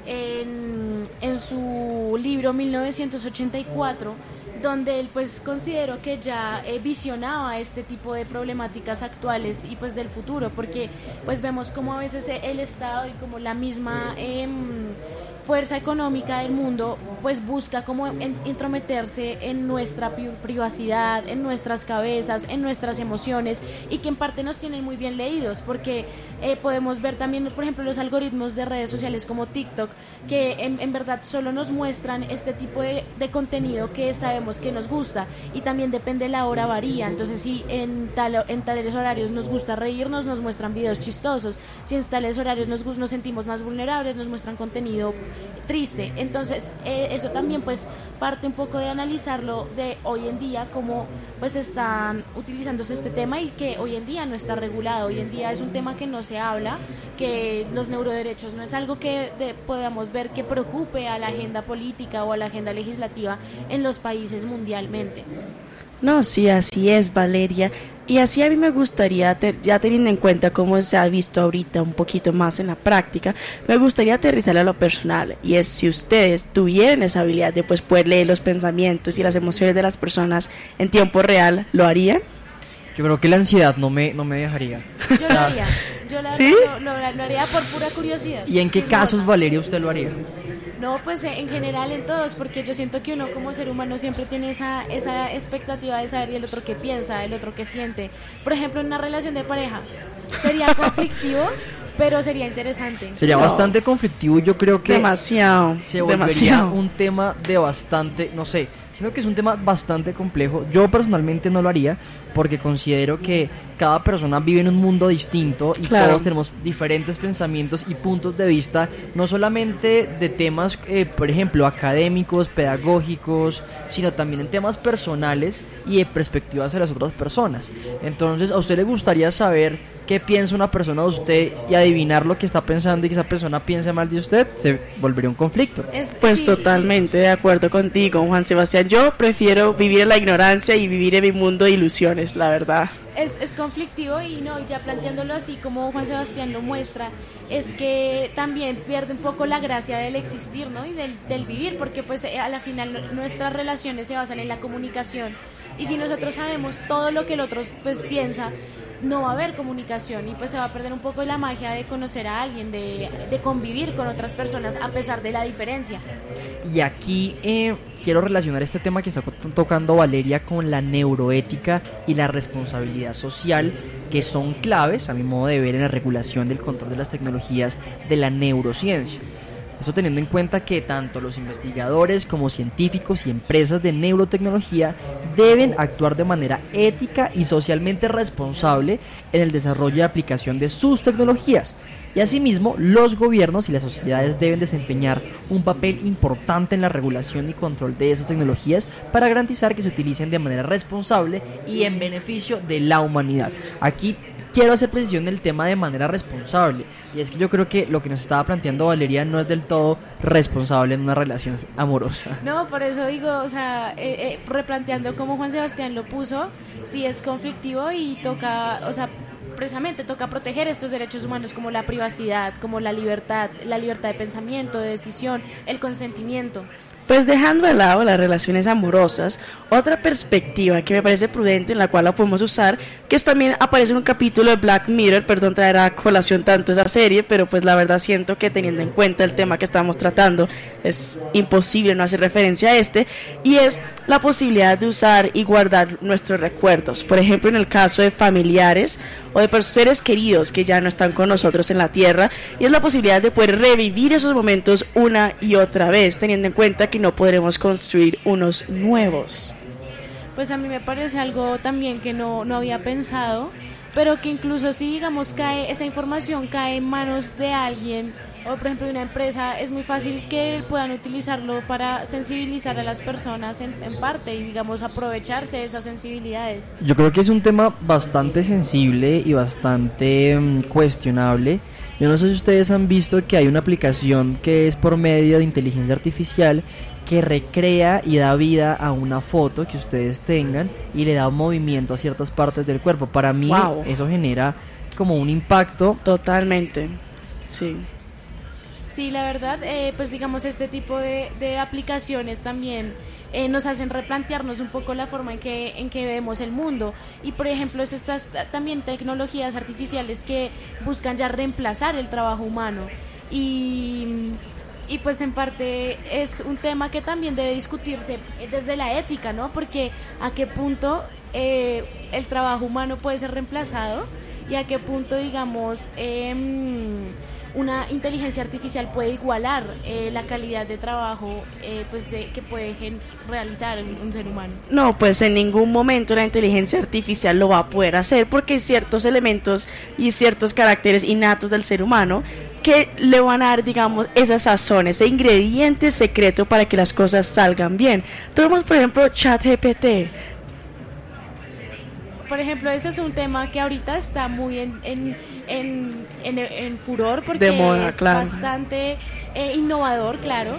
en, en su libro 1984 donde él pues considero que ya eh, visionaba este tipo de problemáticas actuales y pues del futuro, porque pues vemos como a veces el Estado y como la misma... Eh, fuerza económica del mundo pues busca como intrometerse en nuestra privacidad, en nuestras cabezas, en nuestras emociones y que en parte nos tienen muy bien leídos porque eh, podemos ver también por ejemplo los algoritmos de redes sociales como TikTok que en, verdad solo nos muestran este tipo de, contenido que sabemos que nos gusta y también depende la hora varía. Entonces si en, tal, en tales horarios nos gusta reírnos nos muestran videos chistosos. Si en tales horarios nos, nos sentimos más vulnerables nos muestran contenido triste. Entonces, eh, eso también pues parte un poco de analizarlo de hoy en día, cómo pues están utilizándose este tema y que hoy en día no está regulado. Hoy en día es un tema que no se habla, que los neuroderechos no es algo que podamos ver que preocupe a la agenda política o a la agenda legislativa en los países mundialmente. No, sí, así es, Valeria. Y así a mí me gustaría, ya teniendo en cuenta cómo se ha visto ahorita un poquito más en la práctica, me gustaría aterrizar a lo personal. Y es si ustedes tuvieran esa habilidad de pues, poder leer los pensamientos y las emociones de las personas en tiempo real, ¿lo harían? Yo creo que la ansiedad no me, no me dejaría. Yo lo haría. Yo lo, haría por pura curiosidad. ¿Y en qué casos, Valeria, usted lo haría? No, pues eh, en general en todos, porque yo siento que uno como ser humano siempre tiene esa, esa expectativa de saber el otro qué piensa, el otro qué siente. Por ejemplo, en una relación de pareja, sería <laughs> conflictivo, pero sería interesante. Sería bastante conflictivo, yo creo que demasiado, se volvería un tema de bastante, no sé, sino que es un tema bastante complejo. Yo personalmente no lo haría porque considero que cada persona vive en un mundo distinto y todos tenemos diferentes pensamientos y puntos de vista, no solamente de temas, eh, por ejemplo, académicos, pedagógicos, sino también en temas personales y de perspectivas de las otras personas. Entonces, ¿a usted le gustaría saber qué piensa una persona de usted y adivinar lo que está pensando y que esa persona piense mal de usted, se volvería un conflicto. pues totalmente de acuerdo contigo, Juan Sebastián. Yo prefiero vivir en la ignorancia y vivir en mi mundo de ilusiones, la verdad. Es, es conflictivo y no, ya planteándolo así como Juan Sebastián lo muestra, es que también pierde un poco la gracia del existir, ¿no? Y del, del vivir, porque pues a la final nuestras relaciones se basan en la comunicación Y si nosotros sabemos todo lo que el otro pues piensa, no va a haber comunicación y pues se va a perder un poco la magia de conocer a alguien, de, de convivir con otras personas a pesar de la diferencia. Y aquí eh, quiero relacionar este tema que está to- tocando Valeria con la neuroética y la responsabilidad social, que son claves, a mi modo de ver, en la regulación del control de las tecnologías de la neurociencia. Eso teniendo en cuenta que tanto los investigadores como científicos y empresas de neurotecnología deben actuar de manera ética y socialmente responsable en el desarrollo y aplicación de sus tecnologías. Y asimismo, los gobiernos y las sociedades deben desempeñar un papel importante en la regulación y control de esas tecnologías para garantizar que se utilicen de manera responsable y en beneficio de la humanidad. Aquí quiero hacer precisión del tema de manera responsable. Y es que yo creo que lo que nos estaba planteando Valeria no es del todo responsable en una relación amorosa. No, por eso digo, o sea, eh, eh, replanteando como Juan Sebastián lo puso, sí es conflictivo y toca, o sea, precisamente toca proteger estos derechos humanos como la privacidad, como la libertad, la libertad de pensamiento, de decisión, el consentimiento. Pues dejando de lado las relaciones amorosas, otra perspectiva que me parece prudente en la cual la podemos usar, que es también aparece en un capítulo de Black Mirror, perdón traer a colación tanto esa serie, pero pues la verdad siento que teniendo en cuenta el tema que estamos tratando, es imposible no hacer referencia a este, y es la posibilidad de usar y guardar nuestros recuerdos. Por ejemplo, en el caso de familiares o de seres queridos que ya no están con nosotros en la tierra, y es la posibilidad de poder revivir esos momentos una y otra vez, teniendo en cuenta que no podremos construir unos nuevos. Pues a mí me parece algo también que no, no había pensado, pero que incluso si digamos cae, esa información cae en manos de alguien o por ejemplo de una empresa, es muy fácil que puedan utilizarlo para sensibilizar a las personas en, en parte y digamos aprovecharse de esas sensibilidades. Yo creo que es un tema bastante sensible y bastante mm, cuestionable. Yo no sé si ustedes han visto que hay una aplicación que es por medio de inteligencia artificial que recrea y da vida a una foto que ustedes tengan y le da un movimiento a ciertas partes del cuerpo. Para mí Wow. eso genera como un impacto. Totalmente. Sí. Sí, la verdad, eh, pues digamos este tipo de, aplicaciones también eh, nos hacen replantearnos un poco la forma en que, en que vemos el mundo. Y por ejemplo, es estas ta- también tecnologías artificiales que buscan ya reemplazar el trabajo humano. Y, y pues en parte es un tema que también debe discutirse desde la ética, ¿no? Porque a qué punto eh, el trabajo humano puede ser reemplazado y a qué punto, digamos, em, una inteligencia artificial puede igualar eh, la calidad de trabajo eh, pues de, que puede realizar un, ser humano. No, pues en ningún momento la inteligencia artificial lo va a poder hacer porque hay ciertos elementos y ciertos caracteres innatos del ser humano que le van a dar, digamos, esa sazón, ese ingrediente secreto para que las cosas salgan bien. Tenemos, por ejemplo, ChatGPT. Por ejemplo, eso es un tema que ahorita está muy en, en, en, en- en furor porque De moda, es claro. bastante eh, innovador, claro.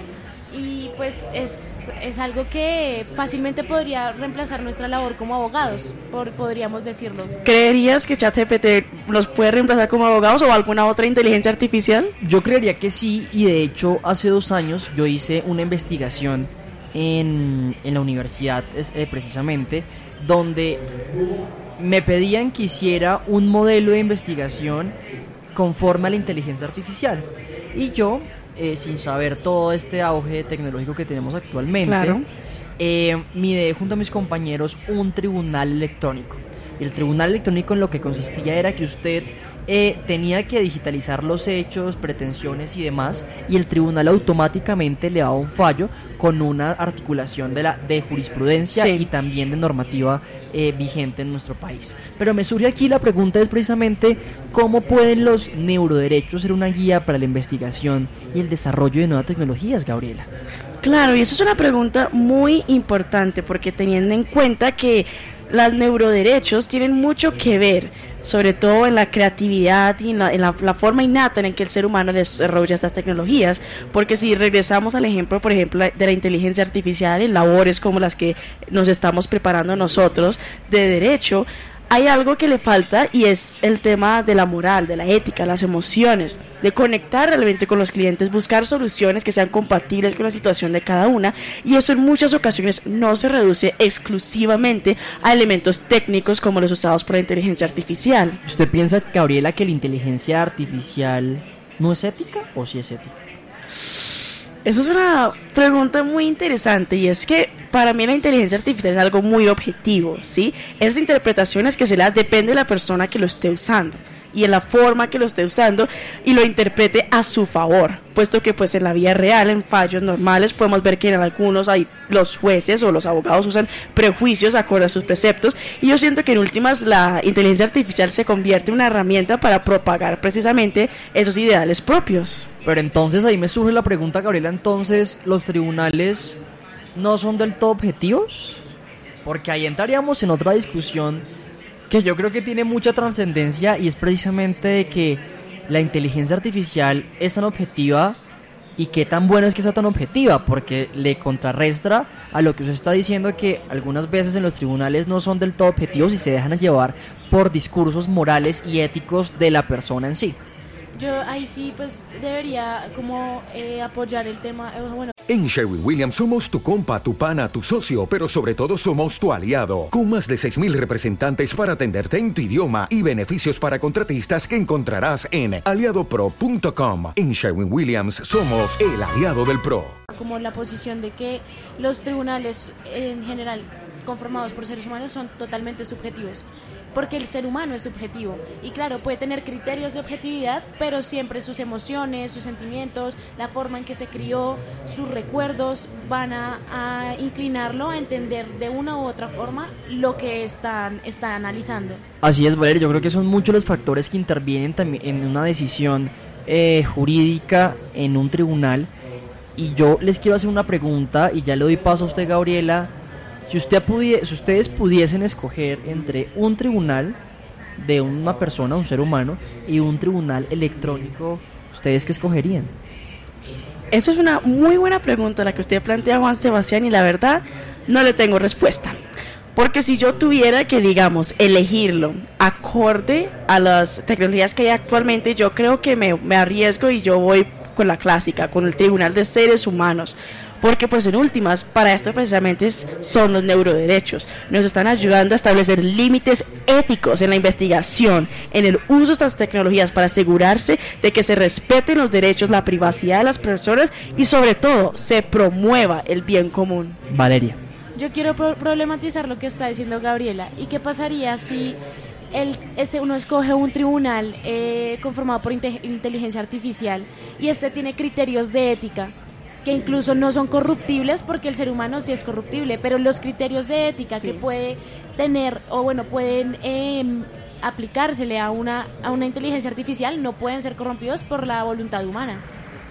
Y pues es, es algo que fácilmente podría reemplazar nuestra labor como abogados, por, podríamos decirlo. ¿Creerías que ChatGPT los puede reemplazar como abogados o alguna otra inteligencia artificial? Yo creería que sí, y de hecho hace dos años yo hice una investigación en, en la universidad es- eh, precisamente, donde me pedían que hiciera un modelo de investigación conforme a la inteligencia artificial. Y yo, eh, sin saber todo este auge tecnológico que tenemos actualmente, Claro. eh, junto a mis compañeros un tribunal electrónico. Y el tribunal electrónico en lo que consistía era que usted eh, tenía que digitalizar los hechos, pretensiones y demás, y el tribunal automáticamente le daba un fallo con una articulación de, la, de jurisprudencia Sí. y también de normativa eh, vigente en nuestro país. Pero me surge aquí la pregunta es precisamente cómo pueden los neuroderechos ser una guía para la investigación y el desarrollo de nuevas tecnologías, Gabriela. Claro, y eso es una pregunta muy importante porque teniendo en cuenta que los neuroderechos tienen mucho que ver, sobre todo en la creatividad y en, la, en la- forma innata en que el ser humano desarrolla estas tecnologías, porque si regresamos al ejemplo, por ejemplo, de la inteligencia artificial en labores como las que nos estamos preparando nosotros de derecho, hay algo que le falta y es el tema de la moral, de la ética, las emociones, de conectar realmente con los clientes, buscar soluciones que sean compatibles con la situación de cada una y eso en muchas ocasiones no se reduce exclusivamente a elementos técnicos como los usados por la inteligencia artificial. ¿Usted piensa, Gabriela, que la inteligencia artificial no es ética o sí es ética? Esa es una pregunta muy interesante y es que para mí la inteligencia artificial es algo muy objetivo, ¿sí? Esas interpretaciones que se da depende de la persona que lo esté usando y en la forma que lo esté usando y lo interprete a su favor, puesto que pues en la vida real, en fallos normales, podemos ver que en algunos hay los jueces o los abogados usan prejuicios acorde a sus preceptos y yo siento que en últimas la inteligencia artificial se convierte en una herramienta para propagar precisamente esos ideales propios. Pero entonces ahí me surge la pregunta, Gabriela, entonces los tribunales no son del todo objetivos? Porque ahí entraríamos en otra discusión que yo creo que tiene mucha trascendencia y es precisamente de que la inteligencia artificial es tan objetiva y qué tan bueno es que sea tan objetiva, porque le contrarrestra a lo que usted está diciendo que algunas veces en los tribunales no son del todo objetivos y se dejan llevar por discursos morales y éticos de la persona en sí. Yo ahí sí pues debería como eh, apoyar el tema, eh, En Sherwin Williams somos tu compa, tu pana, tu socio, pero sobre todo somos tu aliado, con más de 6.000 representantes para atenderte en tu idioma y beneficios para contratistas que encontrarás en aliadopro.com. En Sherwin Williams somos el aliado del PRO. como la posición de que los tribunales en general conformados por seres humanos son totalmente subjetivos, porque el ser humano es subjetivo y claro, puede tener criterios de objetividad, pero siempre sus emociones, sus sentimientos, la forma en que se crió, sus recuerdos van a, inclinarlo a entender de una u otra forma lo que están, están analizando. Así es, Valeria, yo creo que son muchos los factores que intervienen también en una decisión eh, jurídica en un tribunal. Y yo les quiero hacer una pregunta y ya le doy paso a usted, Gabriela. Si, usted pudie- si ustedes pudiesen escoger entre un tribunal de una persona, un ser humano, y un tribunal electrónico, ¿ustedes qué escogerían? Eso es una muy buena pregunta la que usted plantea, Juan Sebastián, y la verdad no le tengo respuesta. Porque si yo tuviera que, digamos, elegirlo acorde a las tecnologías que hay actualmente, yo creo que me, me arriesgo y yo voy con la clásica, con el Tribunal de Seres Humanos. Porque pues en últimas, para esto precisamente es- son los neuroderechos. Nos están ayudando a establecer límites éticos en la investigación, en el uso de estas tecnologías para asegurarse de que se respeten los derechos, la privacidad de las personas y sobre todo se promueva el bien común. Valeria. Yo quiero pro- problematizar lo que está diciendo Gabriela. ¿Y qué pasaría si el, ese uno escoge un tribunal eh, conformado por inte- inteligencia artificial y este tiene criterios de ética? Que incluso no son corruptibles porque el ser humano sí es corruptible, pero los criterios de ética que puede tener o bueno pueden em, aplicársele a una a una inteligencia artificial no pueden ser corrompidos por la voluntad humana.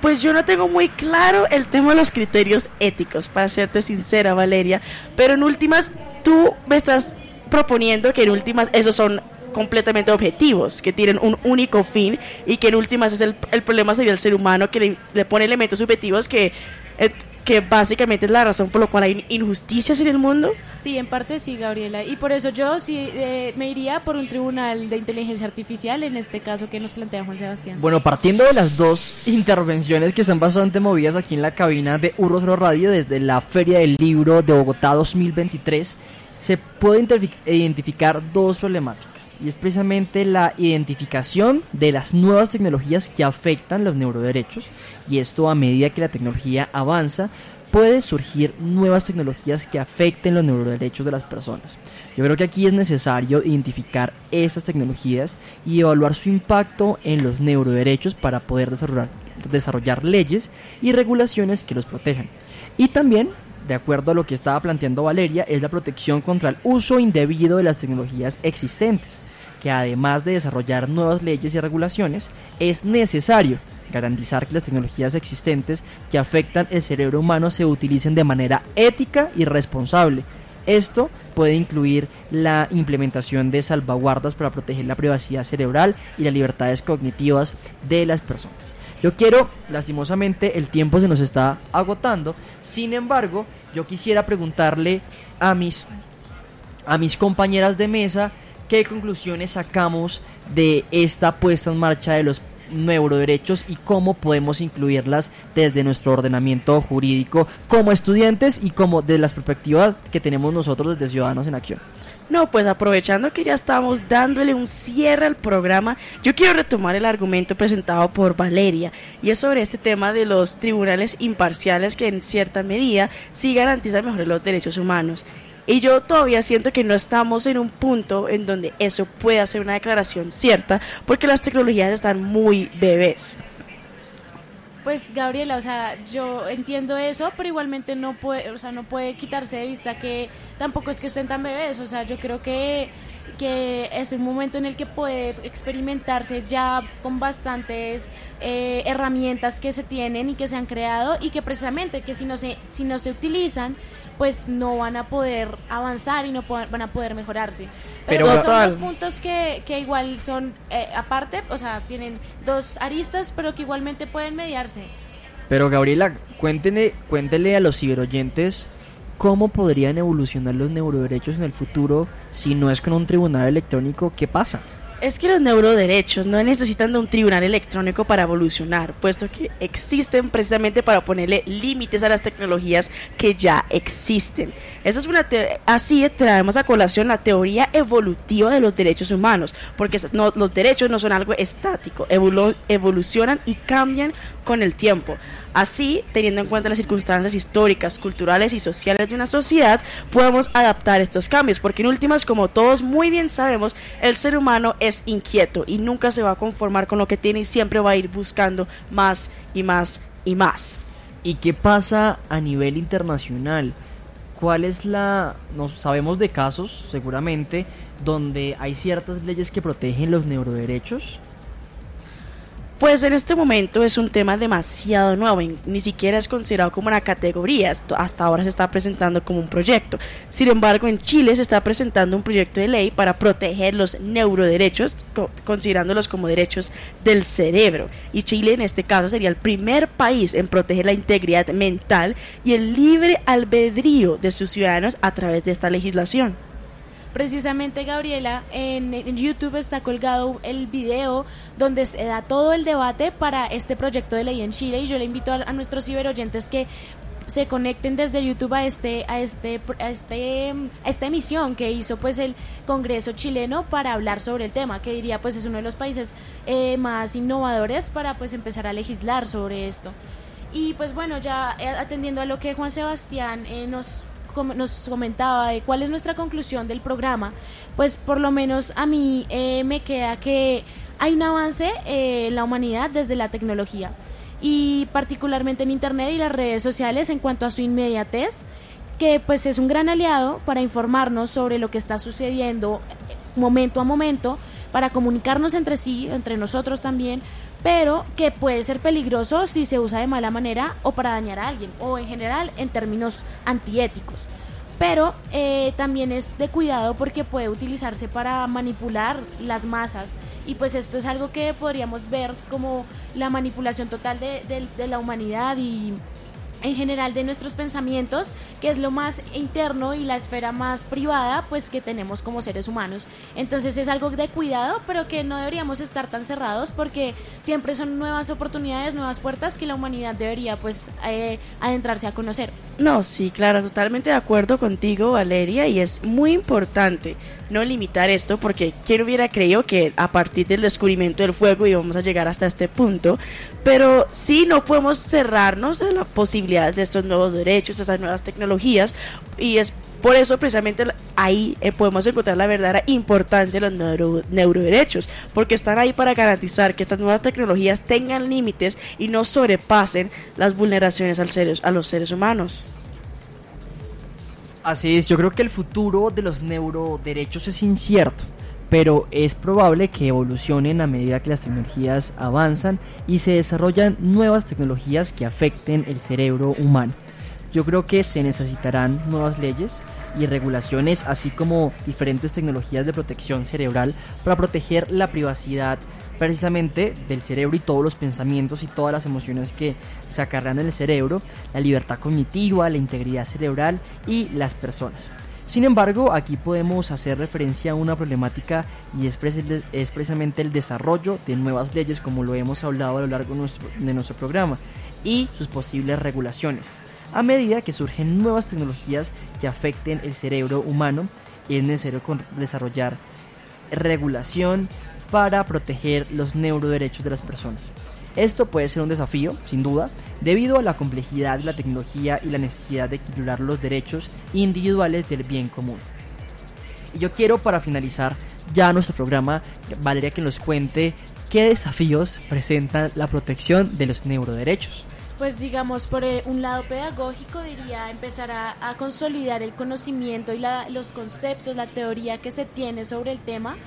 Pues yo no tengo muy claro el tema de los criterios éticos, para serte sincera, Valeria. Pero en últimas, tú me estás proponiendo que en últimas esos son completamente objetivos, que tienen un único fin y que en últimas es el, el problema sería el ser humano que le, le pone elementos subjetivos que, eh, que básicamente es la razón por la cual hay injusticias en el mundo. Sí, en parte sí, Gabriela. Y por eso yo sí eh, me iría por un tribunal de inteligencia artificial, en este caso que nos plantea Juan Sebastián. Bueno, partiendo de las dos intervenciones que son bastante movidas aquí en la cabina de Urro Cero Radio desde la Feria del Libro de Bogotá 2023, se puede identificar dos problemáticas. Y es precisamente la identificación de las nuevas tecnologías que afectan los neuroderechos. Y esto a medida que la tecnología avanza, puede surgir nuevas tecnologías que afecten los neuroderechos de las personas. Yo creo que aquí es necesario identificar estas tecnologías y evaluar su impacto en los neuroderechos para poder desarrollar, desarrollar leyes y regulaciones que los protejan. Y también, de acuerdo a lo que estaba planteando Valeria, es la protección contra el uso indebido de las tecnologías existentes, que además de desarrollar nuevas leyes y regulaciones, es necesario garantizar que las tecnologías existentes que afectan el cerebro humano se utilicen de manera ética y responsable. Esto puede incluir la implementación de salvaguardas para proteger la privacidad cerebral y las libertades cognitivas de las personas. Yo quiero, lastimosamente, el tiempo se nos está agotando. Sin embargo, yo quisiera preguntarle a mis, a mis compañeras de mesa ¿qué conclusiones sacamos de esta puesta en marcha de los neuroderechos y cómo podemos incluirlas desde nuestro ordenamiento jurídico como estudiantes y como de las perspectivas que tenemos nosotros desde Ciudadanos en Acción? No, pues aprovechando que ya estamos dándole un cierre al programa, yo quiero retomar el argumento presentado por Valeria y es sobre este tema de los tribunales imparciales que en cierta medida sí garantizan mejor los derechos humanos. Y yo todavía siento que no estamos en un punto en donde eso pueda ser una declaración cierta porque las tecnologías están muy bebés. Pues Gabriela, o sea, yo entiendo eso, pero igualmente no puede, o sea, no puede quitarse de vista que tampoco es que estén tan bebés, o sea, yo creo que que es un momento en el que puede experimentarse ya con bastantes eh, herramientas que se tienen y que se han creado y que precisamente que si no se si no se utilizan pues no van a poder avanzar y no van a poder mejorarse. Pero, son dos puntos que, que igual son eh, aparte, o sea, tienen dos aristas, pero que igualmente pueden mediarse. Pero Gabriela, cuéntele, cuéntele a los ciberoyentes cómo podrían evolucionar los neuroderechos en el futuro si no es con un tribunal electrónico. ¿Qué pasa? Es que los neuroderechos no necesitan de un tribunal electrónico para evolucionar, puesto que existen precisamente para ponerle límites a las tecnologías que ya existen. Eso es una así traemos a colación la teoría evolutiva de los derechos humanos, porque no, los derechos no son algo estático, evolucionan y cambian con el tiempo. Así, teniendo en cuenta las circunstancias históricas, culturales y sociales de una sociedad, podemos adaptar estos cambios, porque en últimas, como todos muy bien sabemos, el ser humano es inquieto y nunca se va a conformar con lo que tiene y siempre va a ir buscando más y más y más. ¿Y qué pasa a nivel internacional? ¿Cuál es la... No sabemos de casos, seguramente, donde hay ciertas leyes que protegen los neuroderechos? Pues en este momento es un tema demasiado nuevo, ni siquiera es considerado como una categoría, hasta ahora se está presentando como un proyecto. Sin embargo, en Chile se está presentando un proyecto de ley para proteger los neuroderechos, considerándolos como derechos del cerebro. Y Chile en este caso sería el primer país en proteger la integridad mental y el libre albedrío de sus ciudadanos a través de esta legislación. Precisamente, Gabriela, en, YouTube está colgado el video donde se da todo el debate para este proyecto de ley en Chile y yo le invito a, nuestros ciberoyentes que se conecten desde YouTube a este a este a este a esta emisión que hizo pues el Congreso chileno para hablar sobre el tema que diría pues es uno de los países eh, más innovadores para pues empezar a legislar sobre esto. Y pues bueno ya eh, atendiendo a lo que Juan Sebastián eh, nos nos comentaba de cuál es nuestra conclusión del programa, pues por lo menos a mí eh, me queda que hay un avance eh, en la humanidad desde la tecnología y particularmente en Internet y las redes sociales en cuanto a su inmediatez, que pues es un gran aliado para informarnos sobre lo que está sucediendo momento a momento, para comunicarnos entre sí, entre nosotros también, pero que puede ser peligroso si se usa de mala manera o para dañar a alguien, o en general en términos antiéticos. Pero eh, también es de cuidado porque puede utilizarse para manipular las masas y pues esto es algo que podríamos ver como la manipulación total de, de la humanidad y en general de nuestros pensamientos, que es lo más interno y la esfera más privada, pues que tenemos como seres humanos. Entonces es algo de cuidado, pero que no deberíamos estar tan cerrados porque siempre son nuevas oportunidades, nuevas puertas que la humanidad debería pues eh, adentrarse a conocer. No, sí, claro, totalmente de acuerdo contigo, Valeria, y es muy importante no limitar esto porque quién hubiera creído que a partir del descubrimiento del fuego íbamos a llegar hasta este punto, pero sí no podemos cerrarnos a la posibilidad de estos nuevos derechos, de estas nuevas tecnologías y es por eso precisamente ahí eh, podemos encontrar la verdadera importancia de los neuroderechos, porque están ahí para garantizar que estas nuevas tecnologías tengan límites y no sobrepasen las vulneraciones al a los seres humanos. Así es, yo creo que el futuro de los neuroderechos es incierto, pero es probable que evolucionen a medida que las tecnologías avanzan y se desarrollan nuevas tecnologías que afecten el cerebro humano. Yo creo que se necesitarán nuevas leyes y regulaciones, así como diferentes tecnologías de protección cerebral para proteger la privacidad precisamente del cerebro y todos los pensamientos y todas las emociones que se acarrean en el cerebro, la libertad cognitiva, la integridad cerebral y las personas. Sin embargo, aquí podemos hacer referencia a una problemática y es, precisamente el desarrollo de nuevas leyes como lo hemos hablado a lo largo de nuestro, programa y sus posibles regulaciones. A medida que surgen nuevas tecnologías que afecten el cerebro humano, es necesario desarrollar regulación para proteger los neuroderechos de las personas. Esto puede ser un desafío, sin duda, debido a la complejidad de la tecnología y la necesidad de equilibrar los derechos individuales del bien común. Y yo quiero para finalizar ya nuestro programa, Valeria que nos cuente qué desafíos presentan la protección de los neuroderechos. Pues digamos, por eh, un lado pedagógico diría empezar a, consolidar el conocimiento y los conceptos, la teoría que se tiene sobre el tema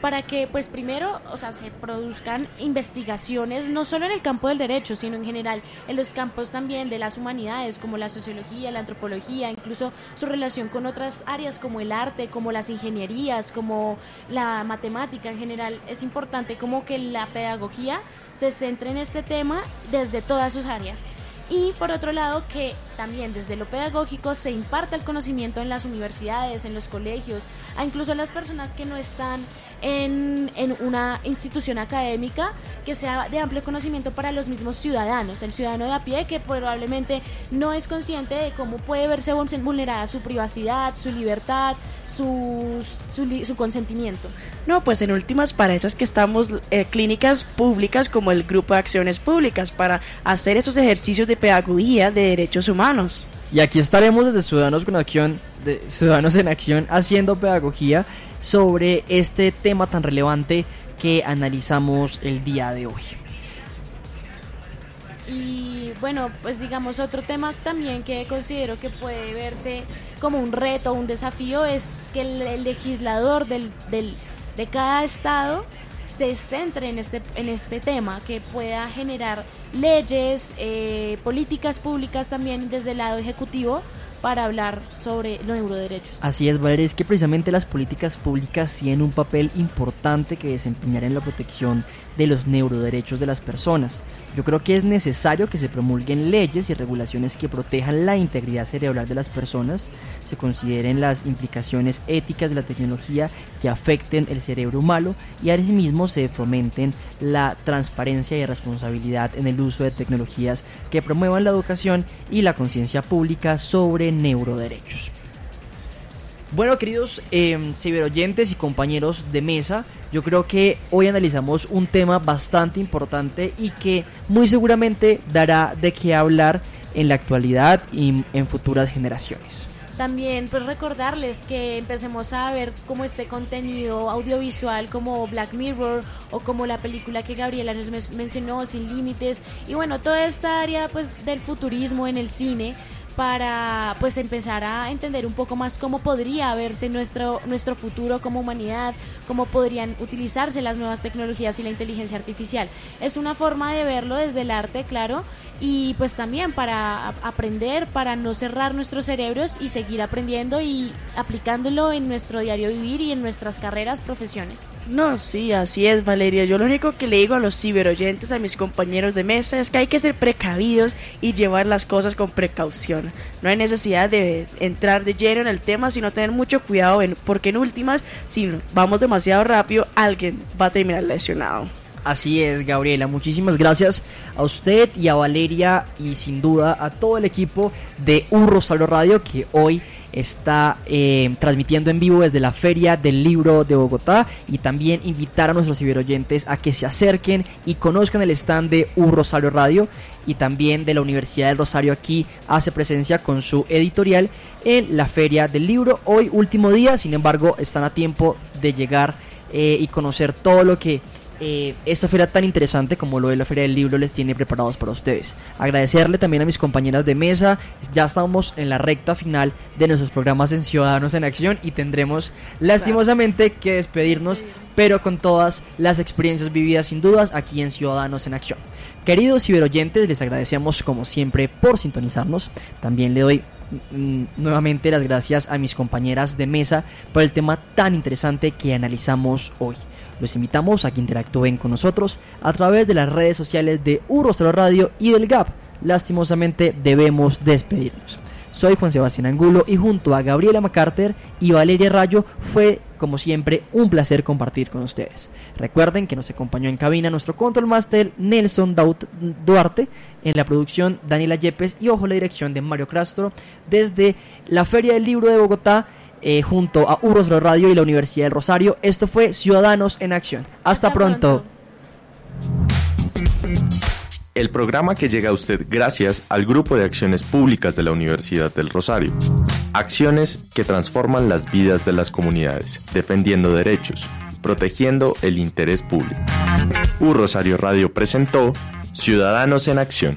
para que pues primero, o sea, se produzcan investigaciones no solo en el campo del derecho, sino en general en los campos también de las humanidades como la sociología, la antropología, incluso su relación con otras áreas como el arte, como las ingenierías, como la matemática en general. Es importante como que la pedagogía se centre en este tema desde todas sus áreas y por otro lado que también desde lo pedagógico se imparta el conocimiento en las universidades, en los colegios, a incluso las personas que no están en, en, una institución académica, que sea de amplio conocimiento para los mismos ciudadanos, el ciudadano de a pie que probablemente no es consciente de cómo puede verse vulnerada su privacidad, su libertad, su, su, consentimiento. No, pues en últimas para eso es que estamos eh, clínicas públicas como el Grupo de Acciones Públicas, para hacer esos ejercicios de pedagogía de derechos humanos. Y aquí estaremos desde Ciudadanos con Acción, de Ciudadanos en Acción, haciendo pedagogía sobre este tema tan relevante que analizamos el día de hoy. Y bueno, pues digamos otro tema también que considero que puede verse como un reto, un desafío, es que el, legislador del, del, de cada estado se centre en este, en este tema, que pueda generar leyes, eh, políticas públicas también desde el lado ejecutivo para hablar sobre los neuroderechos. Así es, Valeria, es que precisamente las políticas públicas tienen un papel importante que desempeñar en la protección de los neuroderechos de las personas. Yo creo que es necesario que se promulguen leyes y regulaciones que protejan la integridad cerebral de las personas, se consideren las implicaciones éticas de la tecnología que afecten el cerebro humano y asimismo se fomenten la transparencia y responsabilidad en el uso de tecnologías que promuevan la educación y la conciencia pública sobre neuroderechos. Bueno, queridos eh, ciberoyentes y compañeros de mesa, yo creo que hoy analizamos un tema bastante importante y que muy seguramente dará de qué hablar en la actualidad y en futuras generaciones. También pues recordarles que empecemos a ver como este contenido audiovisual como Black Mirror o como la película que Gabriela nos mencionó, Sin Límites, y bueno, toda esta área pues del futurismo en el cine para pues empezar a entender un poco más cómo podría verse nuestro, nuestro futuro como humanidad, cómo podrían utilizarse las nuevas tecnologías y la inteligencia artificial. Es una forma de verlo desde el arte, claro, y pues también para aprender, para no cerrar nuestros cerebros y seguir aprendiendo y aplicándolo en nuestro diario vivir y en nuestras carreras, profesiones. No, sí, así es, Valeria. Yo lo único que le digo a los ciberoyentes, a mis compañeros de mesa, es que hay que ser precavidos y llevar las cosas con precaución. No hay necesidad de entrar de lleno en el tema, sino tener mucho cuidado, porque en últimas, si vamos demasiado rápido, alguien va a terminar lesionado. Así es, Gabriela. Muchísimas gracias a usted y a Valeria y sin duda a todo el equipo de Un Rosario Radio que hoy está eh, transmitiendo en vivo desde la Feria del Libro de Bogotá y también invitar a nuestros ciberoyentes a que se acerquen y conozcan el stand de Un Rosario Radio y también de la Universidad del Rosario aquí hace presencia con su editorial en la Feria del Libro. Hoy último día, sin embargo, están a tiempo de llegar eh, y conocer todo lo que eh, esta feria tan interesante como lo de la Feria del Libro les tiene preparados para ustedes. Agradecerle también a mis compañeras de mesa. Ya estamos en la recta final de nuestros programas en Ciudadanos en Acción y tendremos lastimosamente que despedirnos, pero con todas las experiencias vividas sin dudas aquí en Ciudadanos en Acción. Queridos ciberoyentes, les agradecemos como siempre por sintonizarnos. También le doy mm, nuevamente las gracias a mis compañeras de mesa por el tema tan interesante que analizamos hoy. Los invitamos a que interactúen con nosotros a través de las redes sociales de Urrostro Radio y del GAP. Lastimosamente debemos despedirnos. Soy Juan Sebastián Angulo y junto a Gabriela MacArthur y Valeria Rayo fue, como siempre, un placer compartir con ustedes. Recuerden que nos acompañó en cabina nuestro control master Nelson Duarte, en la producción Daniela Yepes y ojo la dirección de Mario Castro desde la Feria del Libro de Bogotá. Eh, junto a Uros Radio y la Universidad del Rosario. Esto fue Ciudadanos en Acción. Hasta, pronto. El programa que llega a usted gracias al Grupo de Acciones Públicas de la Universidad del Rosario. Acciones que transforman las vidas de las comunidades, defendiendo derechos, protegiendo el interés público. U Rosario Radio presentó Ciudadanos en Acción.